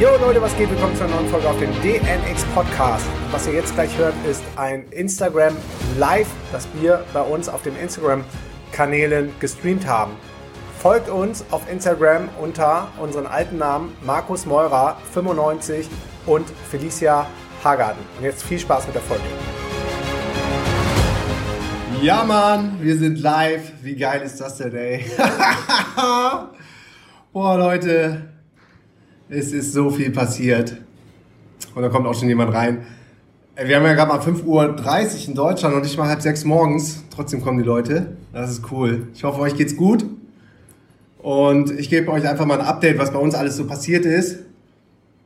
Jo Leute, was geht? Willkommen zu einer neuen Folge auf dem DNX Podcast. Was ihr jetzt gleich hört, ist ein Instagram Live, das wir bei uns auf den Instagram Kanälen gestreamt haben. Folgt uns auf Instagram unter unseren alten Namen Markus Meurer 95 und Felicia Hagarten. Und jetzt viel Spaß mit der Folge. Ja, Mann, wir sind live. Wie geil ist das denn, ey? Boah, Leute, es ist so viel passiert. Und da kommt auch schon jemand rein. Wir haben ja gerade mal 5.30 Uhr in Deutschland und nicht mal halb sechs morgens. Trotzdem kommen die Leute. Das ist cool. Ich hoffe, euch geht's gut. Und ich gebe euch einfach mal ein Update, was bei uns alles so passiert ist.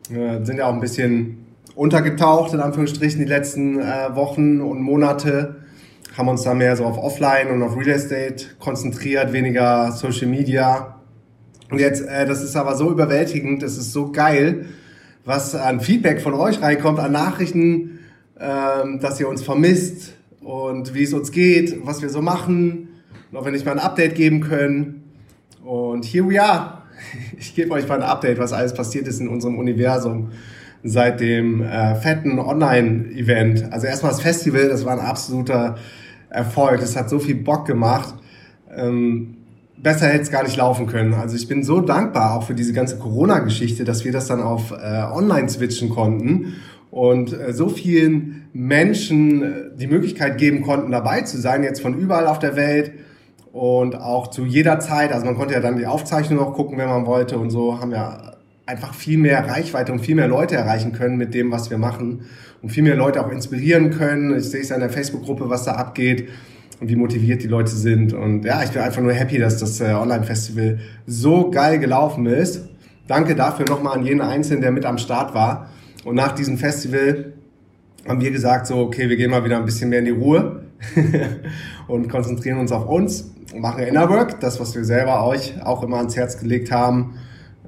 Wir sind ja auch ein bisschen untergetaucht, in Anführungsstrichen, die letzten äh, Wochen und Monate. Haben uns da mehr so auf Offline und auf Real Estate konzentriert, weniger Social Media. Und jetzt, äh, das ist aber so überwältigend, das ist so geil, was an Feedback von euch reinkommt, an Nachrichten, ähm, dass ihr uns vermisst und wie es uns geht, was wir so machen, und ob wir nicht mal ein Update geben können. Und here we are. Ich gebe euch mal ein Update, was alles passiert ist in unserem Universum seit dem äh, fetten Online-Event. Also erstmal das Festival, das war ein absoluter Erfolg. Das hat so viel Bock gemacht. Ähm, besser hätte es gar nicht laufen können. Also ich bin so dankbar auch für diese ganze Corona-Geschichte, dass wir das dann auf äh, online switchen konnten und äh, so vielen Menschen äh, die Möglichkeit geben konnten, dabei zu sein, jetzt von überall auf der Welt und auch zu jeder Zeit. Also man konnte ja dann die Aufzeichnung noch gucken, wenn man wollte und so haben ja einfach viel mehr Reichweite und viel mehr Leute erreichen können mit dem, was wir machen und viel mehr Leute auch inspirieren können. Ich sehe es in der Facebook-Gruppe, was da abgeht und wie motiviert die Leute sind. Und ja, ich bin einfach nur happy, dass das äh, Online-Festival so geil gelaufen ist. Danke dafür nochmal an jeden Einzelnen, der mit am Start war. Und nach diesem Festival haben wir gesagt, so, okay, wir gehen mal wieder ein bisschen mehr in die Ruhe und konzentrieren uns auf uns und machen Inner Work, das, was wir selber euch auch immer ans Herz gelegt haben.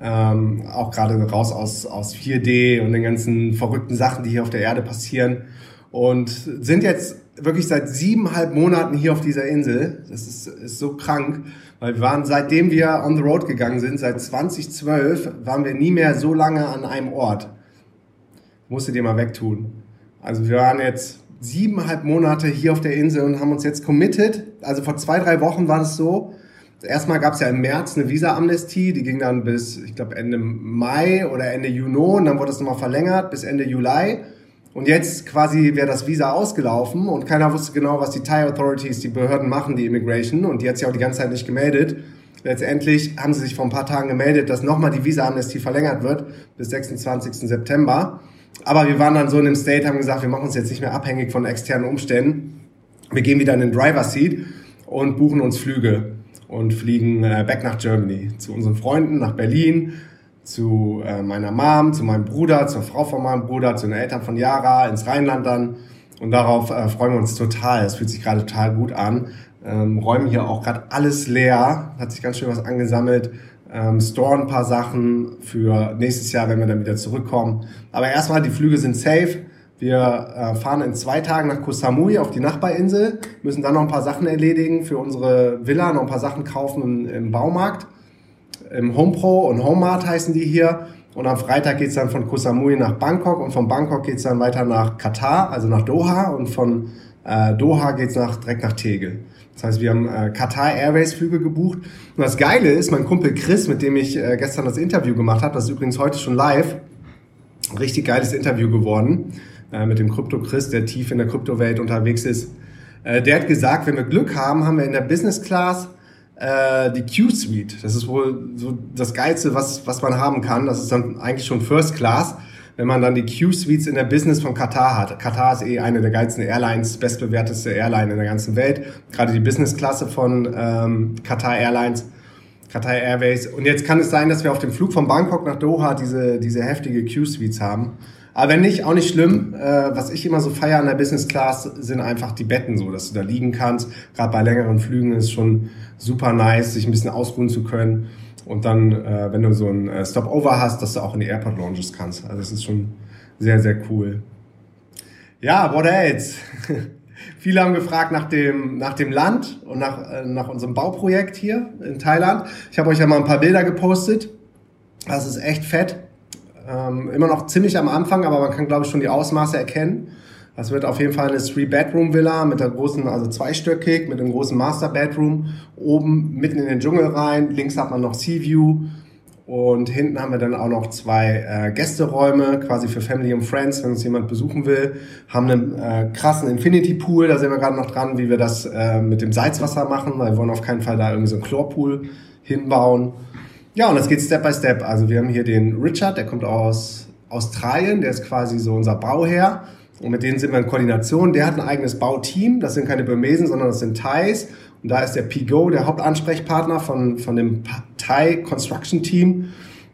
Ähm, auch gerade raus aus, aus 4D und den ganzen verrückten Sachen, die hier auf der Erde passieren. Und sind jetzt wirklich seit siebeneinhalb Monaten hier auf dieser Insel. Das ist, ist so krank, weil wir waren, seitdem wir on the road gegangen sind, seit 2012, waren wir nie mehr so lange an einem Ort. Musst du dir mal wegtun. Also wir waren jetzt siebeneinhalb Monate hier auf der Insel und haben uns jetzt committed. Also vor zwei, drei Wochen war es so. Erstmal gab es ja im März eine Visa-Amnestie, die ging dann bis, ich glaube, Ende Mai oder Ende Juni und dann wurde es nochmal verlängert bis Ende Juli. Und jetzt quasi wäre das Visa ausgelaufen und keiner wusste genau, was die Thai Authorities, die Behörden machen, die Immigration. Und die hat sich auch die ganze Zeit nicht gemeldet. Letztendlich haben sie sich vor ein paar Tagen gemeldet, dass nochmal die Visa-Amnestie verlängert wird bis 26. September. Aber wir waren dann so in dem State, haben gesagt, wir machen uns jetzt nicht mehr abhängig von externen Umständen. Wir gehen wieder in den Driver Seat und buchen uns Flüge und fliegen äh, back nach Germany zu unseren Freunden nach Berlin zu äh, meiner Mom, zu meinem Bruder, zur Frau von meinem Bruder, zu den Eltern von Yara, ins Rheinland dann. Und darauf äh, freuen wir uns total. Es fühlt sich gerade total gut an. Ähm, räumen hier auch gerade alles leer. Hat sich ganz schön was angesammelt. Ähm, storen ein paar Sachen für nächstes Jahr, wenn wir dann wieder zurückkommen. Aber erstmal, die Flüge sind safe. Wir äh, fahren in zwei Tagen nach Koh Samui auf die Nachbarinsel, müssen dann noch ein paar Sachen erledigen für unsere Villa, noch ein paar Sachen kaufen im, im Baumarkt im HomePro und HomeMart heißen die hier. Und am Freitag geht's dann von Koh Samui nach Bangkok und von Bangkok geht's dann weiter nach Katar, also nach Doha und von äh, Doha geht's nach, direkt nach Tegel. Das heißt, wir haben äh, Qatar Airways Flüge gebucht. Und das Geile ist, mein Kumpel Chris, mit dem ich äh, gestern das Interview gemacht habe, das ist übrigens heute schon live, richtig geiles Interview geworden äh, mit dem Krypto Chris, der tief in der Kryptowelt unterwegs ist. Äh, der hat gesagt, wenn wir Glück haben, haben wir in der Business Class äh, die Q-Suite. Das ist wohl so das Geilste, was, was man haben kann. Das ist dann eigentlich schon First Class, wenn man dann die Q-Suites in der Business von Katar hat. Katar ist eh eine der geilsten Airlines, bestbewerteste Airline in der ganzen Welt. Gerade die Business-Klasse von ähm, Qatar Airlines. Qatar Airways. Und jetzt kann es sein, dass wir auf dem Flug von Bangkok nach Doha diese, diese heftige Q-Suites haben. Aber wenn nicht, auch nicht schlimm. Äh, was ich immer so feiere an der Business Class sind einfach die Betten so, dass du da liegen kannst. Gerade bei längeren Flügen ist schon super nice, sich ein bisschen ausruhen zu können. Und dann, äh, wenn du so ein äh, Stopover hast, dass du auch in die Airport Lounges kannst. Also das ist schon sehr, sehr cool. Ja, what else? Viele haben gefragt nach dem, nach dem Land und nach, äh, nach unserem Bauprojekt hier in Thailand. Ich habe euch ja mal ein paar Bilder gepostet. Das ist echt fett. Ähm, immer noch ziemlich am Anfang, aber man kann, glaube ich, schon die Ausmaße erkennen. Das wird auf jeden Fall eine Three-Bedroom-Villa mit der großen, also zweistöckig, mit einem großen Master-Bedroom. Oben mitten in den Dschungel rein. Links hat man noch Sea View. Und hinten haben wir dann auch noch zwei äh, Gästeräume, quasi für Family und Friends, wenn uns jemand besuchen will. Haben einen äh, krassen Infinity Pool, da sind wir gerade noch dran, wie wir das äh, mit dem Salzwasser machen, weil wir wollen auf keinen Fall da irgendwie so einen Chlorpool hinbauen. Ja, und das geht Step by Step. Also wir haben hier den Richard, der kommt aus Australien, der ist quasi so unser Bauherr. Und mit denen sind wir in Koordination. Der hat ein eigenes Bauteam. Das sind keine Burmesen, sondern das sind Thais. Und da ist der Pigo der Hauptansprechpartner von, von dem Thai Construction Team.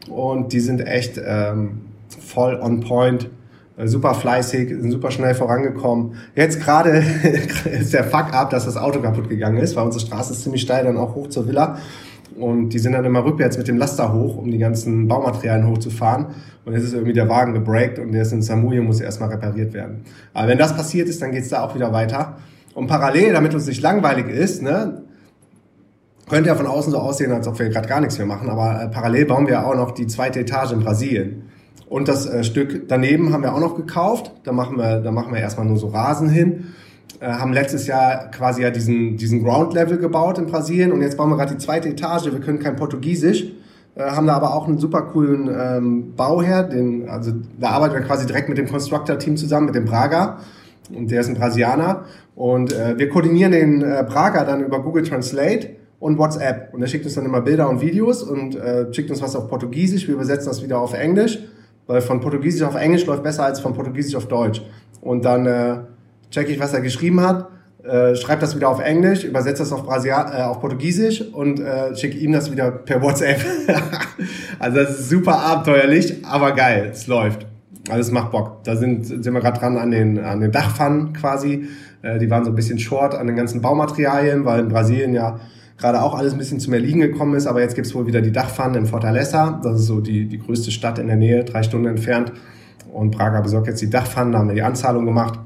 Und die sind echt ähm, voll on point, äh, super fleißig, sind super schnell vorangekommen. Jetzt gerade ist der Fuck up, dass das Auto kaputt gegangen ist, weil unsere Straße ist ziemlich steil, dann auch hoch zur Villa. Und die sind dann immer rückwärts mit dem Laster hoch, um die ganzen Baumaterialien hochzufahren. Und jetzt ist irgendwie der Wagen gebreakt und der ist in Samuye und muss erstmal repariert werden. Aber wenn das passiert ist, dann geht's da auch wieder weiter. Und parallel, damit uns nicht langweilig ist, ne, könnte ja von außen so aussehen, als ob wir gerade gar nichts mehr machen, aber äh, parallel bauen wir auch noch die zweite Etage in Brasilien. Und das äh, Stück daneben haben wir auch noch gekauft. Da machen wir, da machen wir erstmal nur so Rasen hin. Äh, haben letztes Jahr quasi ja diesen, diesen Ground Level gebaut in Brasilien und jetzt bauen wir gerade die zweite Etage. Wir können kein Portugiesisch, äh, haben da aber auch einen super coolen ähm, Bauherr, den, also da arbeiten wir quasi direkt mit dem Constructor-Team zusammen, mit dem Braga. Und der ist ein Brasilianer. Und äh, wir koordinieren den äh, Braga dann über Google Translate und WhatsApp. Und er schickt uns dann immer Bilder und Videos und äh, schickt uns was auf Portugiesisch. Wir übersetzen das wieder auf Englisch, weil von Portugiesisch auf Englisch läuft besser als von Portugiesisch auf Deutsch. Und dann äh, checke ich, was er geschrieben hat, äh, schreibe das wieder auf Englisch, übersetze das auf, Brasia äh, auf Portugiesisch und äh, schicke ihm das wieder per WhatsApp. also das ist super abenteuerlich, aber geil, es läuft. Also es macht Bock. Da sind, sind wir gerade dran an den, an den Dachpfannen quasi. Äh, die waren so ein bisschen short an den ganzen Baumaterialien, weil in Brasilien ja gerade auch alles ein bisschen zum Erliegen gekommen ist. Aber jetzt gibt's wohl wieder die Dachpfannen in Fortaleza. Das ist so die, die größte Stadt in der Nähe, drei Stunden entfernt. Und Praga besorgt jetzt die Dachpfannen, da haben wir die Anzahlung gemacht.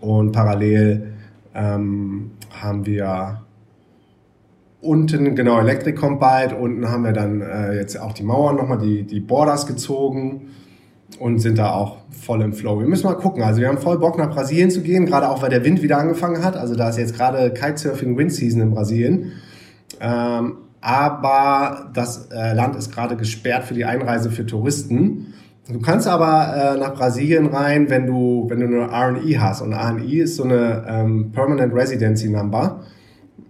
Und parallel ähm, haben wir unten, genau, Elektrik kommt bald. Unten haben wir dann äh, jetzt auch die Mauern nochmal, die, die Borders gezogen und sind da auch voll im Flow. Wir müssen mal gucken. Also wir haben voll Bock nach Brasilien zu gehen, gerade auch weil der Wind wieder angefangen hat. Also da ist jetzt gerade Kitesurfing Wind Season in Brasilien. Ähm, aber das äh, Land ist gerade gesperrt für die Einreise für Touristen. Du kannst aber äh, nach Brasilien rein, wenn du, wenn du eine RNI hast. Und RNI ist so eine ähm, Permanent Residency Number.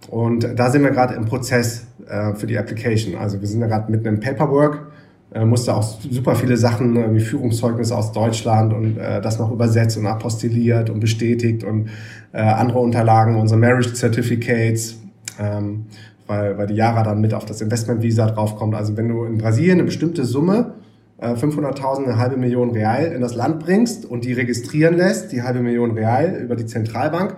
Und da sind wir gerade im Prozess äh, für die Application. Also wir sind da gerade mitten im Paperwork. Äh, musste auch super viele Sachen ne, wie Führungszeugnisse aus Deutschland und äh, das noch übersetzt und apostilliert und bestätigt und äh, andere Unterlagen, unsere Marriage Certificates, ähm, weil, weil die Jara dann mit auf das Investment Visa draufkommt. Also wenn du in Brasilien eine bestimmte Summe 500.000, eine halbe Million Real in das Land bringst und die registrieren lässt, die halbe Million Real über die Zentralbank,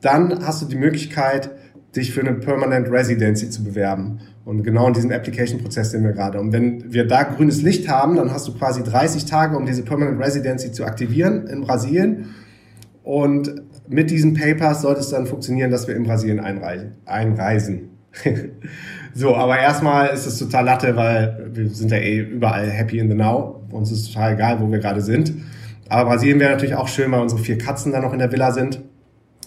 dann hast du die Möglichkeit, dich für eine Permanent Residency zu bewerben. Und genau in diesem Application-Prozess sind wir gerade. Und wenn wir da grünes Licht haben, dann hast du quasi 30 Tage, um diese Permanent Residency zu aktivieren in Brasilien. Und mit diesen Papers sollte es dann funktionieren, dass wir in Brasilien einreisen. so, aber erstmal ist es total Latte, weil wir sind ja eh überall happy in the now. Uns ist total egal, wo wir gerade sind. Aber Brasilien wäre natürlich auch schön, weil unsere vier Katzen da noch in der Villa sind.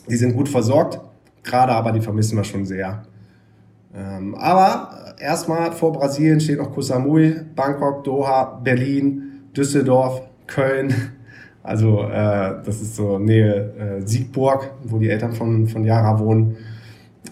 Die sind gut versorgt, gerade aber die vermissen wir schon sehr. Ähm, aber erstmal vor Brasilien steht noch Koh Samui, Bangkok, Doha, Berlin, Düsseldorf, Köln. Also äh, das ist so Nähe äh, Siegburg, wo die Eltern von, von Yara wohnen.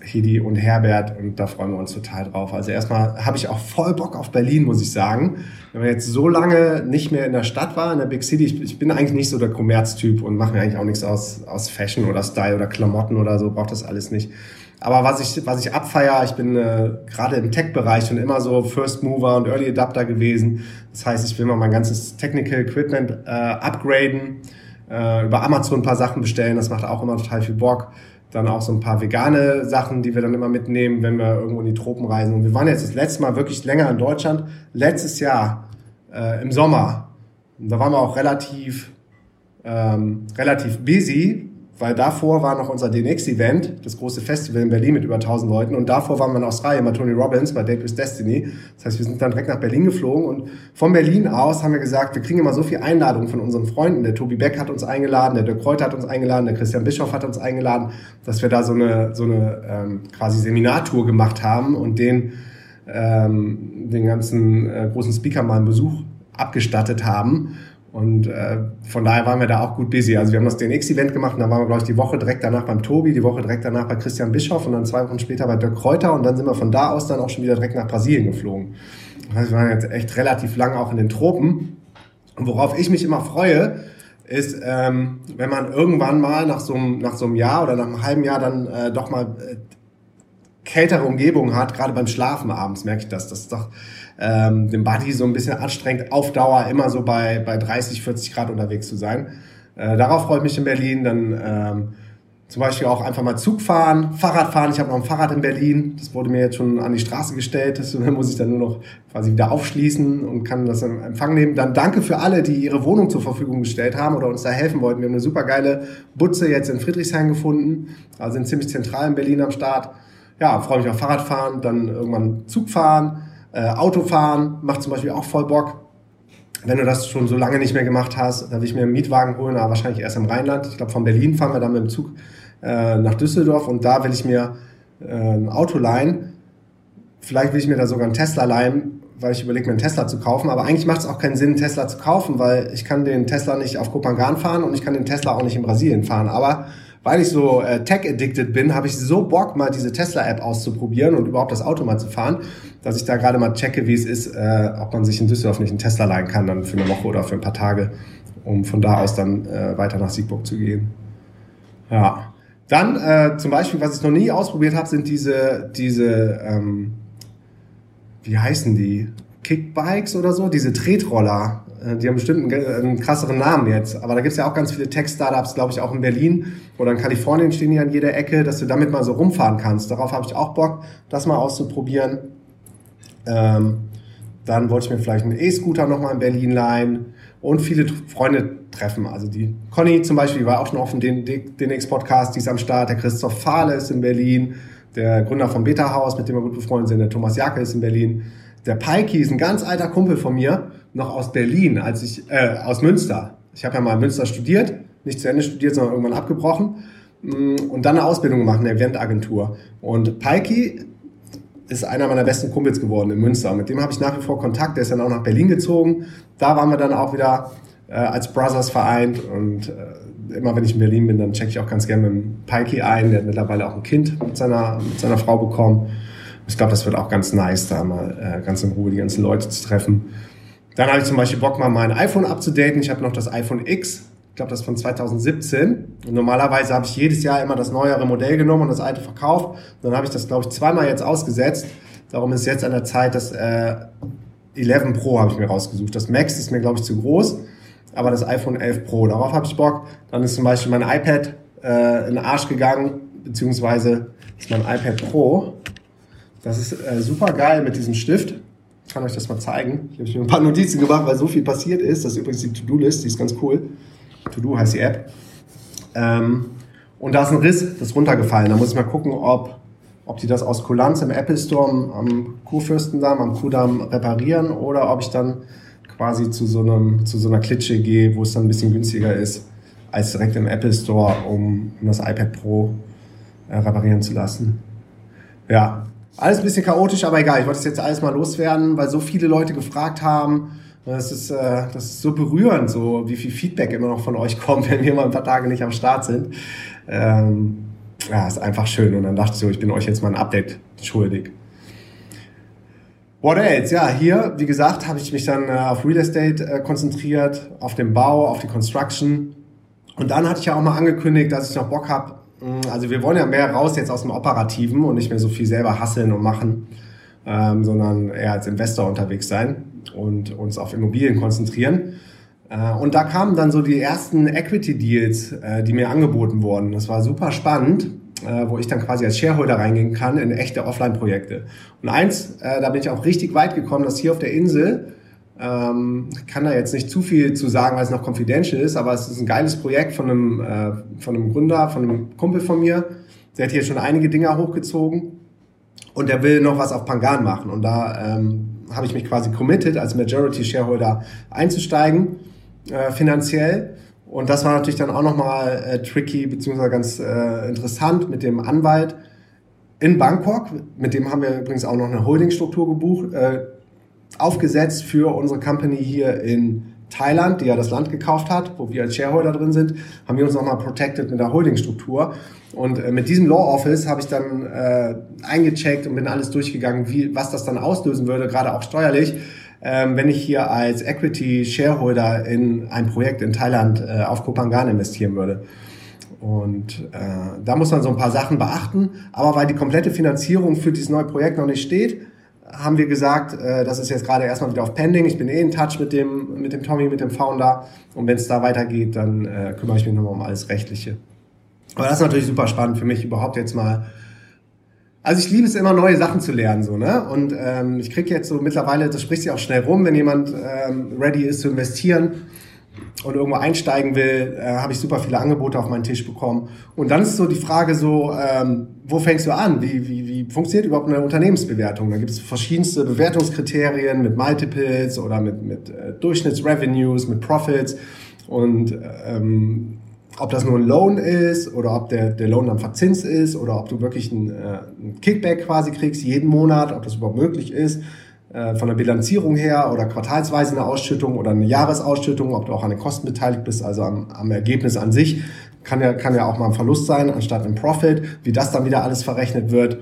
Hedi und Herbert und da freuen wir uns total drauf. Also erstmal habe ich auch voll Bock auf Berlin, muss ich sagen. Wenn man jetzt so lange nicht mehr in der Stadt war, in der Big City, ich, ich bin eigentlich nicht so der Kommerztyp und mache mir eigentlich auch nichts aus, aus Fashion oder Style oder Klamotten oder so, braucht das alles nicht. Aber was ich, was ich abfeier, ich bin äh, gerade im Tech-Bereich schon immer so First Mover und Early Adapter gewesen. Das heißt, ich will mal mein ganzes Technical Equipment äh, upgraden, äh, über Amazon ein paar Sachen bestellen, das macht auch immer total viel Bock. Dann auch so ein paar vegane Sachen, die wir dann immer mitnehmen, wenn wir irgendwo in die Tropen reisen. Und wir waren jetzt das letzte Mal wirklich länger in Deutschland, letztes Jahr äh, im Sommer. Und da waren wir auch relativ, ähm, relativ busy, weil davor war noch unser DNX-Event, das große Festival in Berlin mit über 1000 Leuten und davor waren wir in Australien bei Tony Robbins bei Date with Destiny. Das heißt, wir sind dann direkt nach Berlin geflogen und von Berlin aus haben wir gesagt, wir kriegen immer so viel Einladungen von unseren Freunden. Der Tobi Beck hat uns eingeladen, der Dirk Kräuter hat uns eingeladen, der Christian Bischoff hat uns eingeladen, dass wir da so eine, so eine ähm, quasi Seminartour gemacht haben und den, ähm, den ganzen äh, großen Speaker mal einen Besuch abgestattet haben. Und äh, von daher waren wir da auch gut busy. Also wir haben das DNX-Event gemacht und dann waren wir, glaube ich, die Woche direkt danach beim Tobi, die Woche direkt danach bei Christian Bischoff und dann zwei Wochen später bei Dirk Kräuter und dann sind wir von da aus dann auch schon wieder direkt nach Brasilien geflogen. Heißt, wir waren jetzt echt relativ lang auch in den Tropen. Und worauf ich mich immer freue, ist, ähm, wenn man irgendwann mal nach so, einem, nach so einem Jahr oder nach einem halben Jahr dann äh, doch mal äh, kältere Umgebung hat, gerade beim Schlafen abends merke ich das. Das ist doch ähm, den Body so ein bisschen anstrengend, auf Dauer immer so bei, bei 30, 40 Grad unterwegs zu sein. Äh, darauf freue ich mich in Berlin. Dann ähm, zum Beispiel auch einfach mal Zug fahren, Fahrrad fahren. Ich habe noch ein Fahrrad in Berlin. Das wurde mir jetzt schon an die Straße gestellt. Das muss ich dann nur noch quasi wieder aufschließen und kann das in Empfang nehmen. Dann danke für alle, die ihre Wohnung zur Verfügung gestellt haben oder uns da helfen wollten. Wir haben eine super geile Butze jetzt in Friedrichshain gefunden. Also sind ziemlich zentral in Berlin am Start. Ja, freue mich auf Fahrradfahren, dann irgendwann Zug fahren äh, Autofahren macht zum Beispiel auch voll Bock. Wenn du das schon so lange nicht mehr gemacht hast, dann will ich mir einen Mietwagen holen, aber wahrscheinlich erst im Rheinland. Ich glaube, von Berlin fahren wir dann mit dem Zug äh, nach Düsseldorf und da will ich mir äh, ein Auto leihen. Vielleicht will ich mir da sogar einen Tesla leihen, weil ich überlege, mir einen Tesla zu kaufen. Aber eigentlich macht es auch keinen Sinn, einen Tesla zu kaufen, weil ich kann den Tesla nicht auf Kopangan fahren und ich kann den Tesla auch nicht in Brasilien fahren. Aber weil ich so äh, tech-addicted bin, habe ich so Bock, mal diese Tesla-App auszuprobieren und überhaupt das Auto mal zu fahren, dass ich da gerade mal checke, wie es ist, äh, ob man sich in Düsseldorf nicht einen Tesla leihen kann, dann für eine Woche oder für ein paar Tage, um von da aus dann äh, weiter nach Siegburg zu gehen. Ja. Dann äh, zum Beispiel, was ich noch nie ausprobiert habe, sind diese, diese, ähm, wie heißen die? Kickbikes oder so, diese Tretroller. Äh, die haben bestimmt einen, einen krasseren Namen jetzt. Aber da gibt es ja auch ganz viele Tech-Startups, glaube ich, auch in Berlin oder in Kalifornien stehen die an jeder Ecke, dass du damit mal so rumfahren kannst. Darauf habe ich auch Bock, das mal auszuprobieren. Ähm, dann wollte ich mir vielleicht einen E-Scooter nochmal in Berlin leihen und viele Freunde treffen. Also die Conny zum Beispiel war auch schon auf dem DNX-Podcast, die ist am Start. Der Christoph Fahle ist in Berlin. Der Gründer vom Beta House, mit dem wir gut befreundet sind. Der Thomas Jacke ist in Berlin. Der Paiki ist ein ganz alter Kumpel von mir noch aus Berlin, als ich, äh, aus Münster. Ich habe ja mal in Münster studiert, nicht zu Ende studiert, sondern irgendwann abgebrochen mm, und dann eine Ausbildung gemacht in der Eventagentur. Und Paiki ist einer meiner besten Kumpels geworden in Münster. Mit dem habe ich nach wie vor Kontakt. Der ist dann auch nach Berlin gezogen. Da waren wir dann auch wieder äh, als Brothers vereint. Und äh, immer wenn ich in Berlin bin, dann checke ich auch ganz gerne mit dem Paiki ein. Der hat mittlerweile auch ein Kind mit seiner, mit seiner Frau bekommen. Ich glaube, das wird auch ganz nice, da mal äh, ganz in Ruhe die ganzen Leute zu treffen. Dann habe ich zum Beispiel Bock, mal mein iPhone abzudaten. Ich habe noch das iPhone X. Ich glaube, das ist von 2017. Und normalerweise habe ich jedes Jahr immer das neuere Modell genommen und das alte verkauft. Und dann habe ich das, glaube ich, zweimal jetzt ausgesetzt. Darum ist jetzt an der Zeit, das äh, 11 Pro habe ich mir rausgesucht. Das Max ist mir, glaube ich, zu groß. Aber das iPhone 11 Pro, darauf habe ich Bock. Dann ist zum Beispiel mein iPad äh, in den Arsch gegangen. Beziehungsweise ist mein iPad Pro. Das ist äh, super geil mit diesem Stift kann euch das mal zeigen. Ich habe mir ein paar Notizen gemacht, weil so viel passiert ist. Das ist übrigens die To-Do-List, die ist ganz cool. To-Do heißt die App. Ähm, und da ist ein Riss, das ist runtergefallen. Da muss ich mal gucken, ob, ob die das aus Kulanz im Apple Store am Kurfürstendamm, am Kudamm reparieren oder ob ich dann quasi zu so, einem, zu so einer Klitsche gehe, wo es dann ein bisschen günstiger ist, als direkt im Apple Store, um, um das iPad Pro äh, reparieren zu lassen. Ja, alles ein bisschen chaotisch, aber egal. Ich wollte das jetzt alles mal loswerden, weil so viele Leute gefragt haben. Das ist, äh, das ist so berührend, so wie viel Feedback immer noch von euch kommt, wenn wir mal ein paar Tage nicht am Start sind. Ähm, ja, ist einfach schön. Und dann dachte ich so, ich bin euch jetzt mal ein Update schuldig. What else? Ja, hier, wie gesagt, habe ich mich dann äh, auf Real Estate äh, konzentriert, auf den Bau, auf die Construction. Und dann hatte ich ja auch mal angekündigt, dass ich noch Bock habe, also wir wollen ja mehr raus jetzt aus dem Operativen und nicht mehr so viel selber hasseln und machen, ähm, sondern eher als Investor unterwegs sein und uns auf Immobilien konzentrieren. Äh, und da kamen dann so die ersten Equity-Deals, äh, die mir angeboten wurden. Das war super spannend, äh, wo ich dann quasi als Shareholder reingehen kann in echte Offline-Projekte. Und eins, äh, da bin ich auch richtig weit gekommen, dass hier auf der Insel Ähm, kann da jetzt nicht zu viel zu sagen, weil es noch confidential ist, aber es ist ein geiles Projekt von einem, äh, von einem Gründer, von einem Kumpel von mir. Der hat hier schon einige Dinger hochgezogen und der will noch was auf Pangan machen. Und da ähm, habe ich mich quasi committed, als Majority Shareholder einzusteigen, äh, finanziell. Und das war natürlich dann auch nochmal äh, tricky, beziehungsweise ganz äh, interessant mit dem Anwalt in Bangkok. Mit dem haben wir übrigens auch noch eine Holdingstruktur gebucht, äh, aufgesetzt für unsere Company hier in Thailand, die ja das Land gekauft hat, wo wir als Shareholder drin sind, haben wir uns nochmal protected mit der Holdingstruktur. Und äh, mit diesem Law Office habe ich dann äh, eingecheckt und bin alles durchgegangen, wie, was das dann auslösen würde, gerade auch steuerlich, ähm, wenn ich hier als Equity Shareholder in ein Projekt in Thailand äh, auf Kopangan investieren würde. Und äh, da muss man so ein paar Sachen beachten. Aber weil die komplette Finanzierung für dieses neue Projekt noch nicht steht, haben wir gesagt, äh, das ist jetzt gerade erstmal wieder auf Pending. Ich bin eh in Touch mit dem, mit dem Tommy, mit dem Founder. Und wenn es da weitergeht, dann äh, kümmere ich mich nochmal um alles Rechtliche. Aber das ist natürlich super spannend für mich, überhaupt jetzt mal. Also ich liebe es immer, neue Sachen zu lernen, so, ne? Und ähm, ich kriege jetzt so mittlerweile, das spricht sich auch schnell rum, wenn jemand ähm, ready ist zu investieren und irgendwo einsteigen will, äh, habe ich super viele Angebote auf meinen Tisch bekommen. Und dann ist so die Frage so, ähm, wo fängst du an? Wie, wie, wie funktioniert überhaupt eine Unternehmensbewertung? Da gibt es verschiedenste Bewertungskriterien mit Multiples oder mit, mit äh, Durchschnittsrevenues, mit Profits. Und ähm, ob das nur ein Loan ist oder ob der, der Loan dann verzinst ist oder ob du wirklich ein, äh, Kickback quasi kriegst jeden Monat, ob das überhaupt möglich ist von der Bilanzierung her oder quartalsweise eine Ausschüttung oder eine Jahresausschüttung, ob du auch an den Kosten beteiligt bist, also am, am Ergebnis an sich. Kann ja, kann ja auch mal ein Verlust sein, anstatt ein Profit, wie das dann wieder alles verrechnet wird.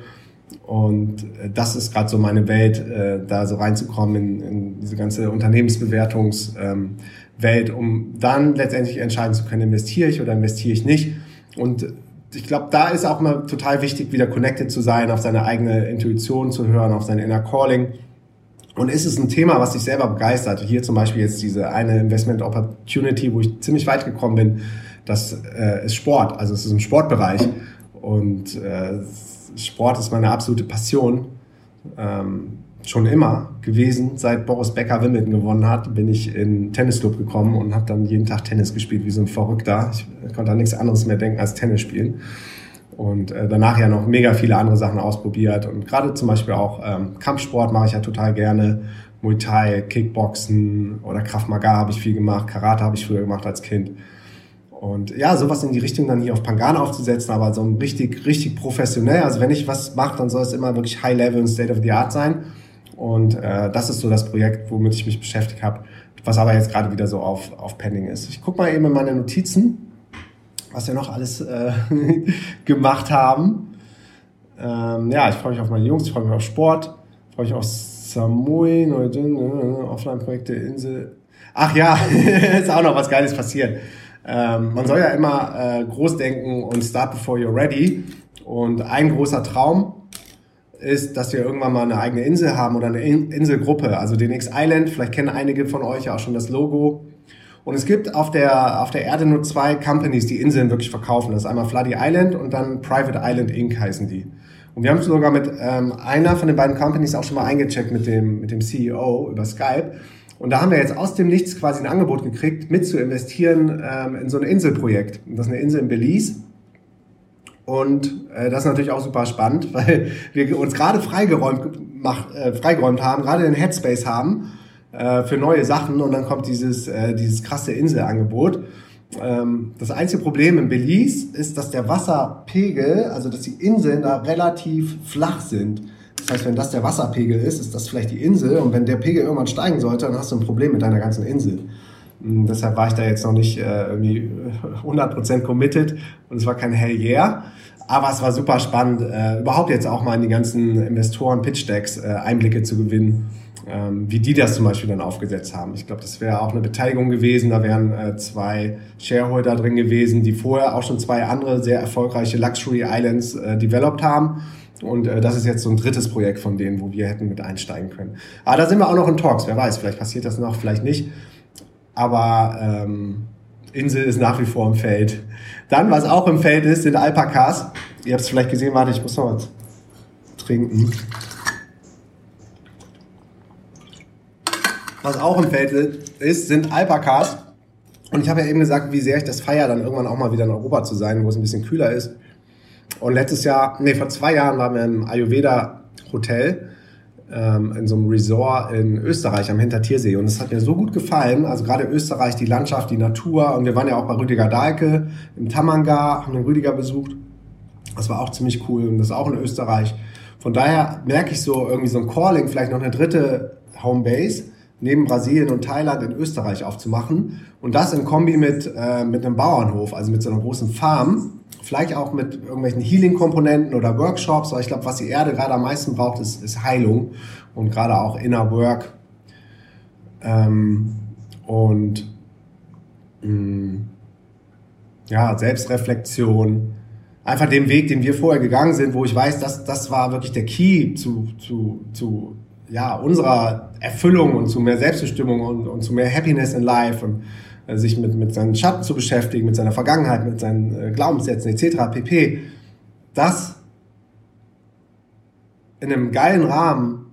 Und äh, das ist gerade so meine Welt, äh, da so reinzukommen in, in diese ganze Unternehmensbewertungswelt, ähm, um dann letztendlich entscheiden zu können, investiere ich oder investiere ich nicht. Und ich glaube, da ist auch mal total wichtig, wieder connected zu sein, auf seine eigene Intuition zu hören, auf sein inner Calling und ist es ein Thema, was dich selber begeistert? Hier zum Beispiel jetzt diese eine Investment Opportunity, wo ich ziemlich weit gekommen bin, das äh, ist Sport. Also es ist im Sportbereich. Und äh, Sport ist meine absolute Passion. Ähm, schon immer gewesen. Seit Boris Becker Wimbledon gewonnen hat, bin ich in Tennisclub gekommen und habe dann jeden Tag Tennis gespielt, wie so ein Verrückter. Ich konnte an nichts anderes mehr denken als Tennis spielen und äh, danach ja noch mega viele andere Sachen ausprobiert. Und gerade zum Beispiel auch ähm, Kampfsport mache ich ja total gerne, Muay Thai, Kickboxen oder Krav Maga habe ich viel gemacht, Karate habe ich früher gemacht als Kind. Und ja, sowas in die Richtung dann hier auf Pangan aufzusetzen, aber so ein richtig, richtig professionell, also wenn ich was mache, dann soll es immer wirklich High Level und State of the Art sein. Und äh, das ist so das Projekt, womit ich mich beschäftigt habe, was aber jetzt gerade wieder so auf, auf Pending ist. Ich guck mal eben in meine Notizen was wir noch alles äh, gemacht haben. Ähm, ja, ich freue mich auf meine Jungs, ich freue mich auf Sport, freue mich auf Samui, neue Offline-Projekte, Insel. Ach ja, ist auch noch was Geiles passiert. Ähm, man soll ja immer äh, groß denken und start before you're ready. Und ein großer Traum ist, dass wir irgendwann mal eine eigene Insel haben oder eine Inselgruppe. Also den X-Island, vielleicht kennen einige von euch ja auch schon das Logo. Und es gibt auf der, auf der Erde nur zwei Companies, die Inseln wirklich verkaufen. Das ist einmal Floody Island und dann Private Island Inc. heißen die. Und wir haben sogar mit ähm, einer von den beiden Companies auch schon mal eingecheckt mit dem, mit dem CEO über Skype. Und da haben wir jetzt aus dem Nichts quasi ein Angebot gekriegt, mit zu investieren ähm, in so ein Inselprojekt. Das ist eine Insel in Belize. Und äh, das ist natürlich auch super spannend, weil wir uns gerade freigeräumt, mach, äh, freigeräumt haben, gerade den Headspace haben äh, für neue Sachen und dann kommt dieses, äh, dieses krasse Inselangebot. Ähm, das einzige Problem in Belize ist, dass der Wasserpegel, also dass die Inseln da relativ flach sind. Das heißt, wenn das der Wasserpegel ist, ist das vielleicht die Insel und wenn der Pegel irgendwann steigen sollte, dann hast du ein Problem mit deiner ganzen Insel. Und deshalb war ich da jetzt noch nicht äh, irgendwie 100% committed und es war kein Hell yeah. Aber es war super spannend, äh, überhaupt jetzt auch mal in die ganzen Investoren-Pitch-Decks äh, Einblicke zu gewinnen ähm, wie die das zum Beispiel dann aufgesetzt haben. Ich glaube, das wäre auch eine Beteiligung gewesen. Da wären äh, zwei Shareholder drin gewesen, die vorher auch schon zwei andere sehr erfolgreiche Luxury Islands äh, developed haben. Und äh, das ist jetzt so ein drittes Projekt von denen, wo wir hätten mit einsteigen können. Aber da sind wir auch noch in Talks. Wer weiß, vielleicht passiert das noch, vielleicht nicht. Aber ähm, Insel ist nach wie vor im Feld. Dann, was auch im Feld ist, sind Alpakas. Ihr habt es vielleicht gesehen, warte, ich muss noch was trinken. Was auch im Feld ist, sind Alpakas. Und ich habe ja eben gesagt, wie sehr ich das feiere, dann irgendwann auch mal wieder in Europa zu sein, wo es ein bisschen kühler ist. Und letztes Jahr, nee, vor zwei Jahren waren wir im Ayurveda-Hotel ähm, in so einem Resort in Österreich am Hintertiersee. Und es hat mir so gut gefallen. Also gerade Österreich, die Landschaft, die Natur. Und wir waren ja auch bei Rüdiger Dahlke im Tamanga, haben den Rüdiger besucht. Das war auch ziemlich cool und das ist auch in Österreich. Von daher merke ich so irgendwie so ein Calling, vielleicht noch eine dritte Homebase neben Brasilien und Thailand in Österreich aufzumachen. Und das in Kombi mit, äh, mit einem Bauernhof, also mit so einer großen Farm. Vielleicht auch mit irgendwelchen Healing-Komponenten oder Workshops. Aber ich glaube, was die Erde gerade am meisten braucht, ist, ist Heilung und gerade auch Inner Work. Ähm, und mh, mm, ja, Selbstreflexion. Einfach den Weg, den wir vorher gegangen sind, wo ich weiß, das, das war wirklich der Key zu, zu, zu ja, unserer Erfüllung und zu mehr Selbstbestimmung und, und zu mehr Happiness in Life und äh, sich mit, mit seinen Schatten zu beschäftigen, mit seiner Vergangenheit, mit seinen äh, Glaubenssätzen etc. pp. Das in einem geilen Rahmen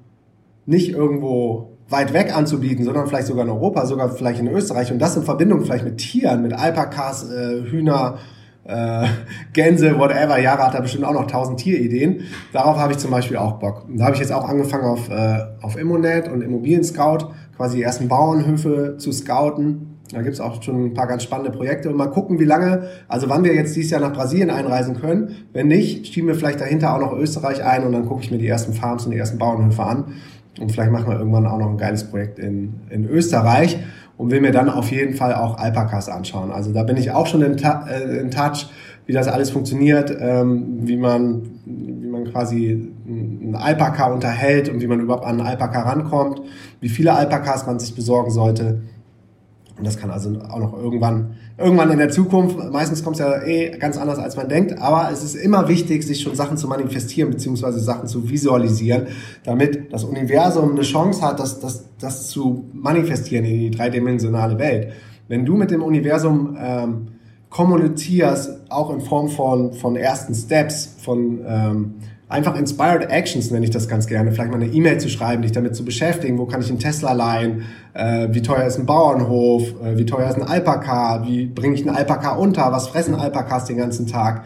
nicht irgendwo weit weg anzubieten, sondern vielleicht sogar in Europa, sogar vielleicht in Österreich und das in Verbindung vielleicht mit Tieren, mit Alpakas, äh, Hühner, äh, Gänse, whatever. Jara hat da bestimmt auch noch tausend Tierideen. Darauf habe ich zum Beispiel auch Bock. Und da habe ich jetzt auch angefangen auf, äh, auf Immonet und Immobilien Scout, quasi die ersten Bauernhöfe zu scouten. Da gibt es auch schon ein paar ganz spannende Projekte und mal gucken, wie lange, also wann wir jetzt dieses Jahr nach Brasilien einreisen können. Wenn nicht, schieben wir vielleicht dahinter auch noch Österreich ein und dann gucke ich mir die ersten Farms und die ersten Bauernhöfe an. Und vielleicht machen wir irgendwann auch noch ein geiles Projekt in, in Österreich und will mir dann auf jeden Fall auch Alpakas anschauen. Also da bin ich auch schon in, äh, in Touch, wie das alles funktioniert, ähm, wie man wie man quasi einen Alpaka unterhält und wie man überhaupt an einen Alpaka rankommt, wie viele Alpakas man sich besorgen sollte. Und das kann also auch noch irgendwann, irgendwann in der Zukunft, meistens kommt es ja eh ganz anders, als man denkt, aber es ist immer wichtig, sich schon Sachen zu manifestieren, beziehungsweise Sachen zu visualisieren, damit das Universum eine Chance hat, das, das, das zu manifestieren in die dreidimensionale Welt. Wenn du mit dem Universum ähm, kommunizierst, auch in Form von, von ersten Steps, von ähm, einfach Inspired Actions nenne ich das ganz gerne. Vielleicht mal eine E-Mail zu schreiben, dich damit zu beschäftigen. Wo kann ich einen Tesla leihen? Äh, wie teuer ist ein Bauernhof? Äh, wie teuer ist ein Alpaka? Wie bringe ich einen Alpaka unter? Was fressen Alpakas den ganzen Tag?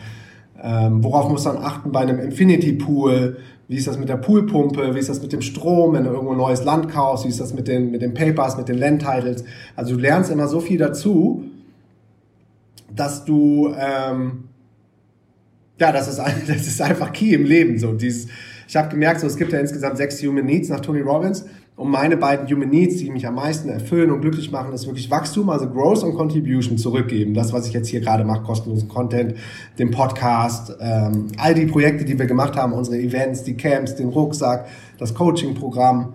Ähm, worauf muss man achten bei einem Infinity Pool? Wie ist das mit der Poolpumpe? Wie ist das mit dem Strom, wenn du irgendwo ein neues Land kaufst? Wie ist das mit den, mit den Papers, mit den Land Titles? Also du lernst immer so viel dazu, dass du ähm, ja, das ist, das ist einfach key im Leben. So dieses, ich habe gemerkt, so, es gibt ja insgesamt sechs Human Needs nach Tony Robbins. Und meine beiden Human Needs, die mich am meisten erfüllen und glücklich machen, ist wirklich Wachstum, also Growth und Contribution zurückgeben. Das, was ich jetzt hier gerade mache, kostenlosen Content, den Podcast, ähm, all die Projekte, die wir gemacht haben, unsere Events, die Camps, den Rucksack, das Coaching-Programm,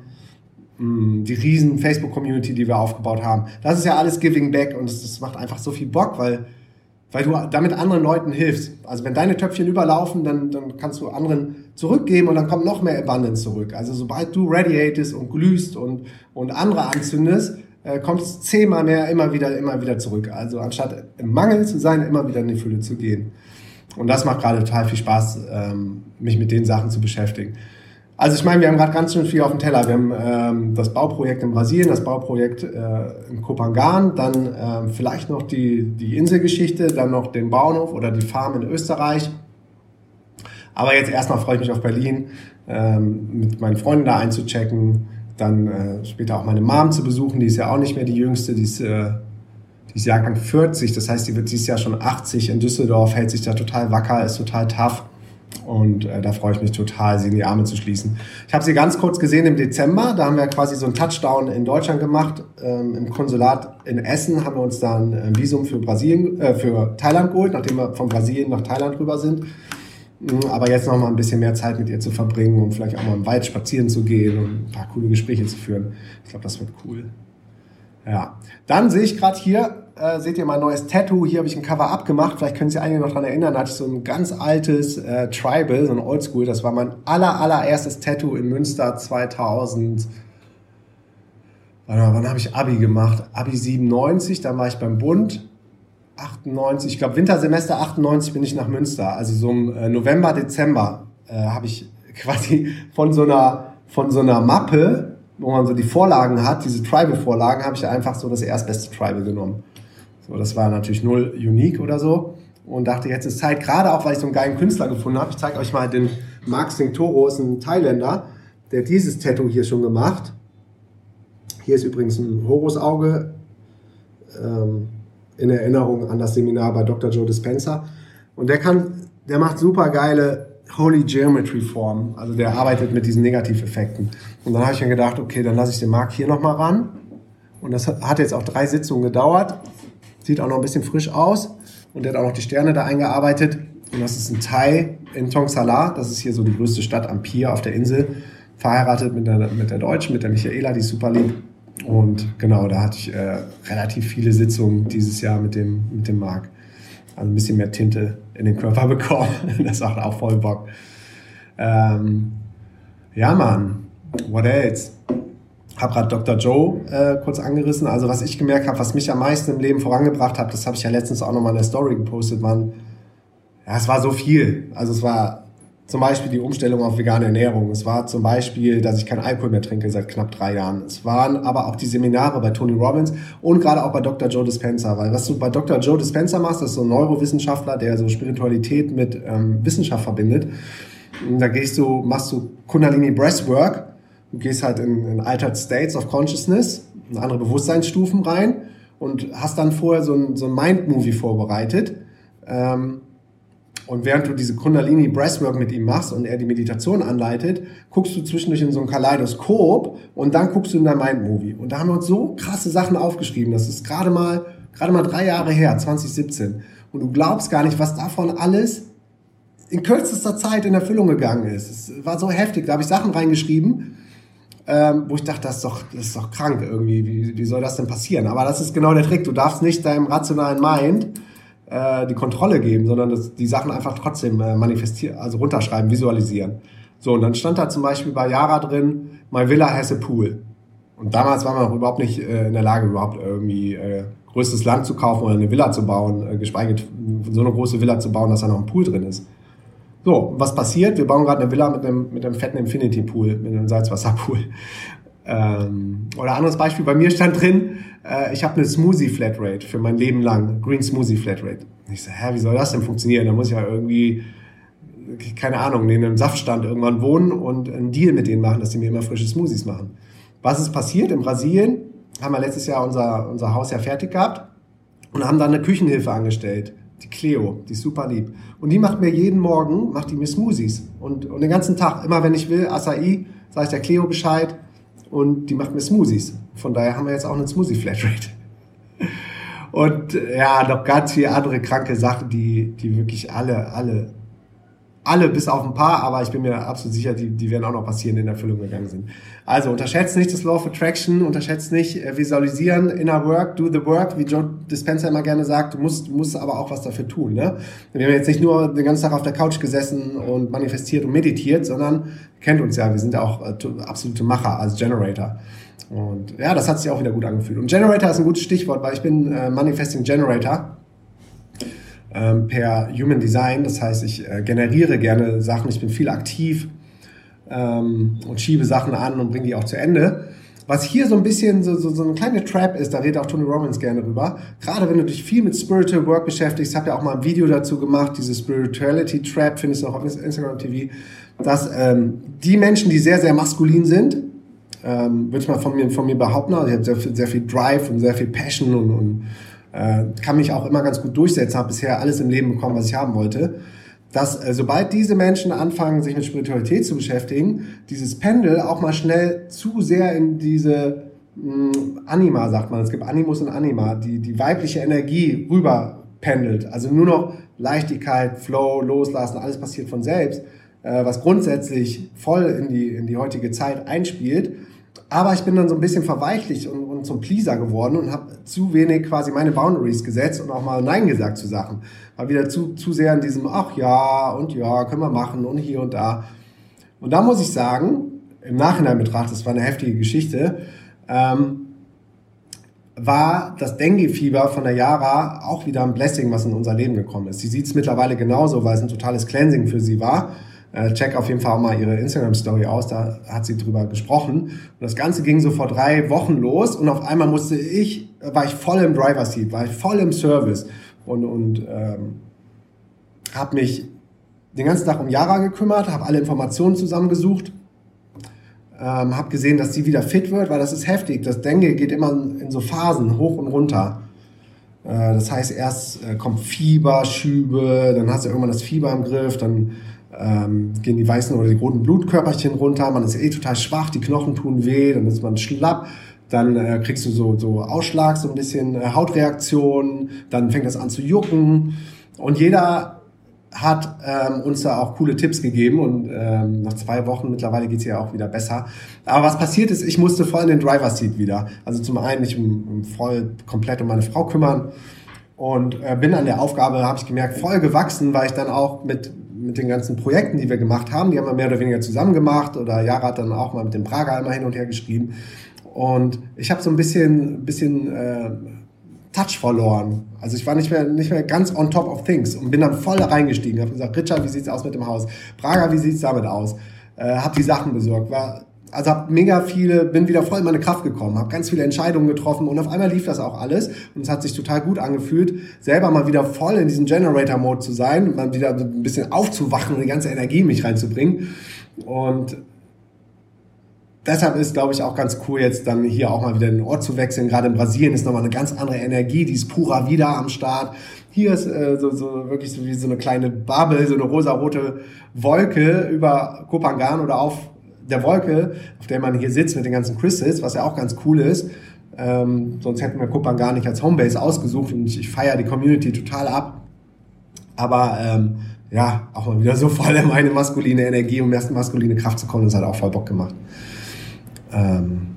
mm, die riesen Facebook-Community, die wir aufgebaut haben. Das ist ja alles Giving Back und das, das macht einfach so viel Bock, weil weil du damit anderen Leuten hilfst. Also wenn deine Töpfchen überlaufen, dann, dann kannst du anderen zurückgeben und dann kommt noch mehr Abundance zurück. Also sobald du radiatest und glühst und, und andere anzündest, äh, kommt es zehnmal mehr immer wieder, immer wieder zurück. Also anstatt im Mangel zu sein, immer wieder in die Fülle zu gehen. Und das macht gerade total viel Spaß, ähm, mich mit den Sachen zu beschäftigen. Also ich meine, wir haben gerade ganz schön viel auf dem Teller. Wir haben ähm, das Bauprojekt in Brasilien, das Bauprojekt äh, in Kopangan, dann ähm, vielleicht noch die, die Inselgeschichte, dann noch den Bauernhof oder die Farm in Österreich. Aber jetzt erstmal freue ich mich auf Berlin, ähm, mit meinen Freunden da einzuchecken, dann äh, später auch meine Mom zu besuchen, die ist ja auch nicht mehr die jüngste, die ist, äh, die ist Jahrgang 40, das heißt, die wird dieses Jahr schon 80 in Düsseldorf, hält sich da total wacker, ist total tough. Und äh, da freue ich mich total, sie in die Arme zu schließen. Ich habe sie ganz kurz gesehen im Dezember. Da haben wir quasi so einen Touchdown in Deutschland gemacht. Ähm, Im Konsulat in Essen haben wir uns dann ein Visum für Brasilien, äh, für Thailand geholt, nachdem wir von Brasilien nach Thailand rüber sind. Mhm, aber jetzt noch mal ein bisschen mehr Zeit mit ihr zu verbringen und vielleicht auch mal im Wald spazieren zu gehen und ein paar coole Gespräche zu führen. Ich glaube, das wird cool. Ja. Dann sehe ich gerade hier, äh, seht ihr mein neues Tattoo. Hier habe ich ein Cover abgemacht. Vielleicht können sich einige noch daran erinnern. Da hatte ich so ein ganz altes äh, Tribal, so ein Oldschool. Das war mein aller, allererstes Tattoo in Münster 2000. Warte wann habe ich Abi gemacht? Abi 97, dann war ich beim Bund. 98, ich glaube Wintersemester 98 bin ich nach Münster. Also so im äh, November, Dezember äh, habe ich quasi von so einer, von so einer Mappe wo man so die Vorlagen hat, diese Tribal-Vorlagen, habe ich einfach so das erstbeste Tribal genommen. So, das war natürlich null unique oder so. Und dachte, jetzt ist Zeit, gerade auch, weil ich so einen geilen Künstler gefunden habe. Ich zeige euch mal den Mark Singh Toro, ist ein Thailänder, der dieses Tattoo hier schon gemacht. Hier ist übrigens ein Horusauge ähm, in Erinnerung an das Seminar bei Dr. Joe Dispenza. Und der kann, der macht super geile Holy Geometry Form. Also der arbeitet mit diesen Negativeffekten. Und dann habe ich mir gedacht, okay, dann lasse ich den Mark hier nochmal ran. Und das hat jetzt auch drei Sitzungen gedauert. Sieht auch noch ein bisschen frisch aus. Und der hat auch noch die Sterne da eingearbeitet. Und das ist ein Thai in Tongsalar. Das ist hier so die größte Stadt am Pier auf der Insel. Verheiratet mit der, mit der Deutschen, mit der Michaela, die ist super lieb. Und genau, da hatte ich äh, relativ viele Sitzungen dieses Jahr mit dem, mit dem Marc. Also ein bisschen mehr Tinte in den Körper bekommen. das macht auch voll Bock. Ähm, ja, Mann. What else? Hab gerade Dr. Joe äh, kurz angerissen. Also was ich gemerkt habe, was mich am meisten im Leben vorangebracht hat, das habe ich ja letztens auch nochmal in der Story gepostet, man. Ja, es war so viel. Also es war zum Beispiel die Umstellung auf vegane Ernährung. Es war zum Beispiel, dass ich keinen Alkohol mehr trinke seit knapp drei Jahren. Es waren aber auch die Seminare bei Tony Robbins und gerade auch bei Dr. Joe Dispenza. Weil was du bei Dr. Joe Dispenza machst, das ist so ein Neurowissenschaftler, der so Spiritualität mit ähm, Wissenschaft verbindet. Und da gehst du, machst du Kundalini Breathwork. Du gehst halt in, in Altered States of Consciousness, in andere Bewusstseinsstufen rein und hast dann vorher so ein, so ein Mind-Movie vorbereitet. Ähm, und während du diese Kundalini Breathwork mit ihm machst und er die Meditation anleitet, guckst du zwischendurch in so ein Kaleidoskop und dann guckst du in dein Mind-Movie. Und da haben wir uns so krasse Sachen aufgeschrieben. Das ist gerade mal, gerade mal drei Jahre her, 2017. Und du glaubst gar nicht, was davon alles in kürzester Zeit in Erfüllung gegangen ist. Es war so heftig. Da habe ich Sachen reingeschrieben, ähm, wo ich dachte, das ist doch, das ist doch krank irgendwie. Wie, wie soll das denn passieren? Aber das ist genau der Trick. Du darfst nicht deinem rationalen Mind äh, die Kontrolle geben, sondern das, die Sachen einfach trotzdem äh, manifestieren, also runterschreiben, visualisieren. So, und dann stand da zum Beispiel bei Yara drin, My Villa has a pool. Und damals war man auch überhaupt nicht äh, in der Lage, überhaupt irgendwie äh, größtes Land zu kaufen oder eine Villa zu bauen, äh, geschweige so eine große Villa zu bauen, dass da noch ein Pool drin ist. So, was passiert? Wir bauen gerade eine Villa mit einem, mit einem fetten Infinity Pool, mit einem Salzwasserpool. Ähm, oder anderes Beispiel, bei mir stand drin, äh, ich habe eine Smoothie Flatrate für mein Leben lang, Green Smoothie Flatrate. Ich so, hä, wie soll das denn funktionieren? Da muss ich ja irgendwie, keine Ahnung, neben einem Saftstand irgendwann wohnen und einen Deal mit denen machen, dass die mir immer frische Smoothies machen. Was ist passiert? In Brasilien haben wir letztes Jahr unser, unser Haus ja fertig gehabt und haben dann eine Küchenhilfe angestellt. Die Cleo, die ist super lieb. Und die macht mir jeden Morgen, macht die mir Smoothies. Und, und den ganzen Tag, immer wenn ich will, Acai, sage ich der Cleo Bescheid und die macht mir Smoothies. Von daher haben wir jetzt auch eine Smoothie Flatrate. Und ja, noch ganz viele andere kranke Sachen, die, die wirklich alle, alle alle bis auf ein paar, aber ich bin mir absolut sicher, die, die werden auch noch passieren, in Erfüllung gegangen sind. Also unterschätzt nicht das Law of Attraction, unterschätzt nicht äh, visualisieren, inner work, do the work, wie Joe Dispenza immer gerne sagt, du musst, musst aber auch was dafür tun. Ne? Wir haben jetzt nicht nur den ganzen Tag auf der Couch gesessen und manifestiert und meditiert, sondern kennt uns ja, wir sind ja auch äh, absolute Macher als Generator. Und ja, das hat sich auch wieder gut angefühlt. Und Generator ist ein gutes Stichwort, weil ich bin äh, Manifesting Generator ähm, per Human Design. Das heißt, ich äh, generiere gerne Sachen, ich bin viel aktiv ähm, und schiebe Sachen an und bringe die auch zu Ende. Was hier so ein bisschen so, so, so eine kleine Trap ist, da redet auch Tony Robbins gerne drüber. Gerade wenn du dich viel mit Spiritual Work beschäftigst, habe ja auch mal ein Video dazu gemacht, diese Spirituality Trap, findest du auch auf Instagram TV, dass ähm, die Menschen, die sehr, sehr maskulin sind, ähm, würde ich mal von mir, von mir behaupten, also ich habe sehr viel, sehr viel Drive und sehr viel Passion und, und äh, kann mich auch immer ganz gut durchsetzen, habe bisher alles im Leben bekommen, was ich haben wollte. Dass äh, sobald diese Menschen anfangen, sich mit Spiritualität zu beschäftigen, dieses Pendel auch mal schnell zu sehr in diese mh, mm, Anima, sagt man, es gibt Animus und Anima, die, die weibliche Energie rüber pendelt. Also nur noch Leichtigkeit, Flow, Loslassen, alles passiert von selbst, äh, was grundsätzlich voll in die, in die heutige Zeit einspielt aber ich bin dann so ein bisschen verweichlicht und, zum Pleaser geworden und habe zu wenig quasi meine Boundaries gesetzt und auch mal Nein gesagt zu Sachen. War wieder zu, zu sehr in diesem, ach ja und ja, können wir machen und hier und da. Und da muss ich sagen, im Nachhinein betrachtet, das war eine heftige Geschichte, ähm, war das Dengue-Fieber von der Yara auch wieder ein Blessing, was in unser Leben gekommen ist. Sie sieht es mittlerweile genauso, weil es ein totales Cleansing für sie war. Äh, check auf jeden Fall auch mal ihre Instagram-Story aus, da hat sie drüber gesprochen. Und das Ganze ging so vor drei Wochen los und auf einmal musste ich, war ich voll im Driver-Seat, war ich voll im Service und, und ähm, habe mich den ganzen Tag um Yara gekümmert, habe alle Informationen zusammengesucht, ähm, habe gesehen, dass sie wieder fit wird, weil das ist heftig. Das Dengue geht immer in so Phasen hoch und runter. Äh, das heißt, erst äh, kommt Fieber, Schübe, dann hast du irgendwann das Fieber im Griff, dann ähm, gehen die weißen oder die roten Blutkörperchen runter, man ist eh total schwach, die Knochen tun weh, dann ist man schlapp, dann äh, kriegst du so, so Ausschlag, so ein bisschen äh, Hautreaktion, dann fängt das an zu jucken. Und jeder hat ähm, uns da auch coole Tipps gegeben. Und ähm, nach zwei Wochen mittlerweile geht's ja auch wieder besser. Aber was passiert ist, ich musste voll in den Driver Seat wieder. Also zum einen mich um, voll komplett um meine Frau kümmern. Und äh, bin an der Aufgabe, habe ich gemerkt, voll gewachsen, weil ich dann auch mit mit den ganzen Projekten, die wir gemacht haben, die haben wir mehr oder weniger zusammen gemacht oder Jara hat dann auch mal mit dem Prager immer hin und her geschrieben. Und ich habe so ein bisschen, bisschen äh, Touch verloren. Also ich war nicht mehr, nicht mehr ganz on top of things und bin dann voll reingestiegen. Habe gesagt, Richard, wie sieht's aus mit dem Haus? Prager, wie sieht's damit aus? Äh, habe die Sachen besorgt. War, also habe mega viele, bin wieder voll in meine Kraft gekommen, habe ganz viele Entscheidungen getroffen und auf einmal lief das auch alles und es hat sich total gut angefühlt, selber mal wieder voll in diesem Generator-Mode zu sein, mal wieder ein bisschen aufzuwachen und die ganze Energie in mich reinzubringen. Und deshalb ist, glaube ich, auch ganz cool, jetzt dann hier auch mal wieder den Ort zu wechseln. Gerade in Brasilien ist nochmal eine ganz andere Energie, die ist pura wieder am Start. Hier ist äh, so, so wirklich so wie so eine kleine Bubble, so eine rosarote Wolke über Kopangan oder auf der Wolke, auf der man hier sitzt mit den ganzen Crystals, was ja auch ganz cool ist. Ähm, sonst hätten wir Kopangan nicht als Homebase ausgesucht und ich, feiere die Community total ab. Aber ähm, ja, auch mal wieder so voll in meine maskuline Energie, um erst maskuline Kraft zu kommen, das hat auch voll Bock gemacht. Ähm,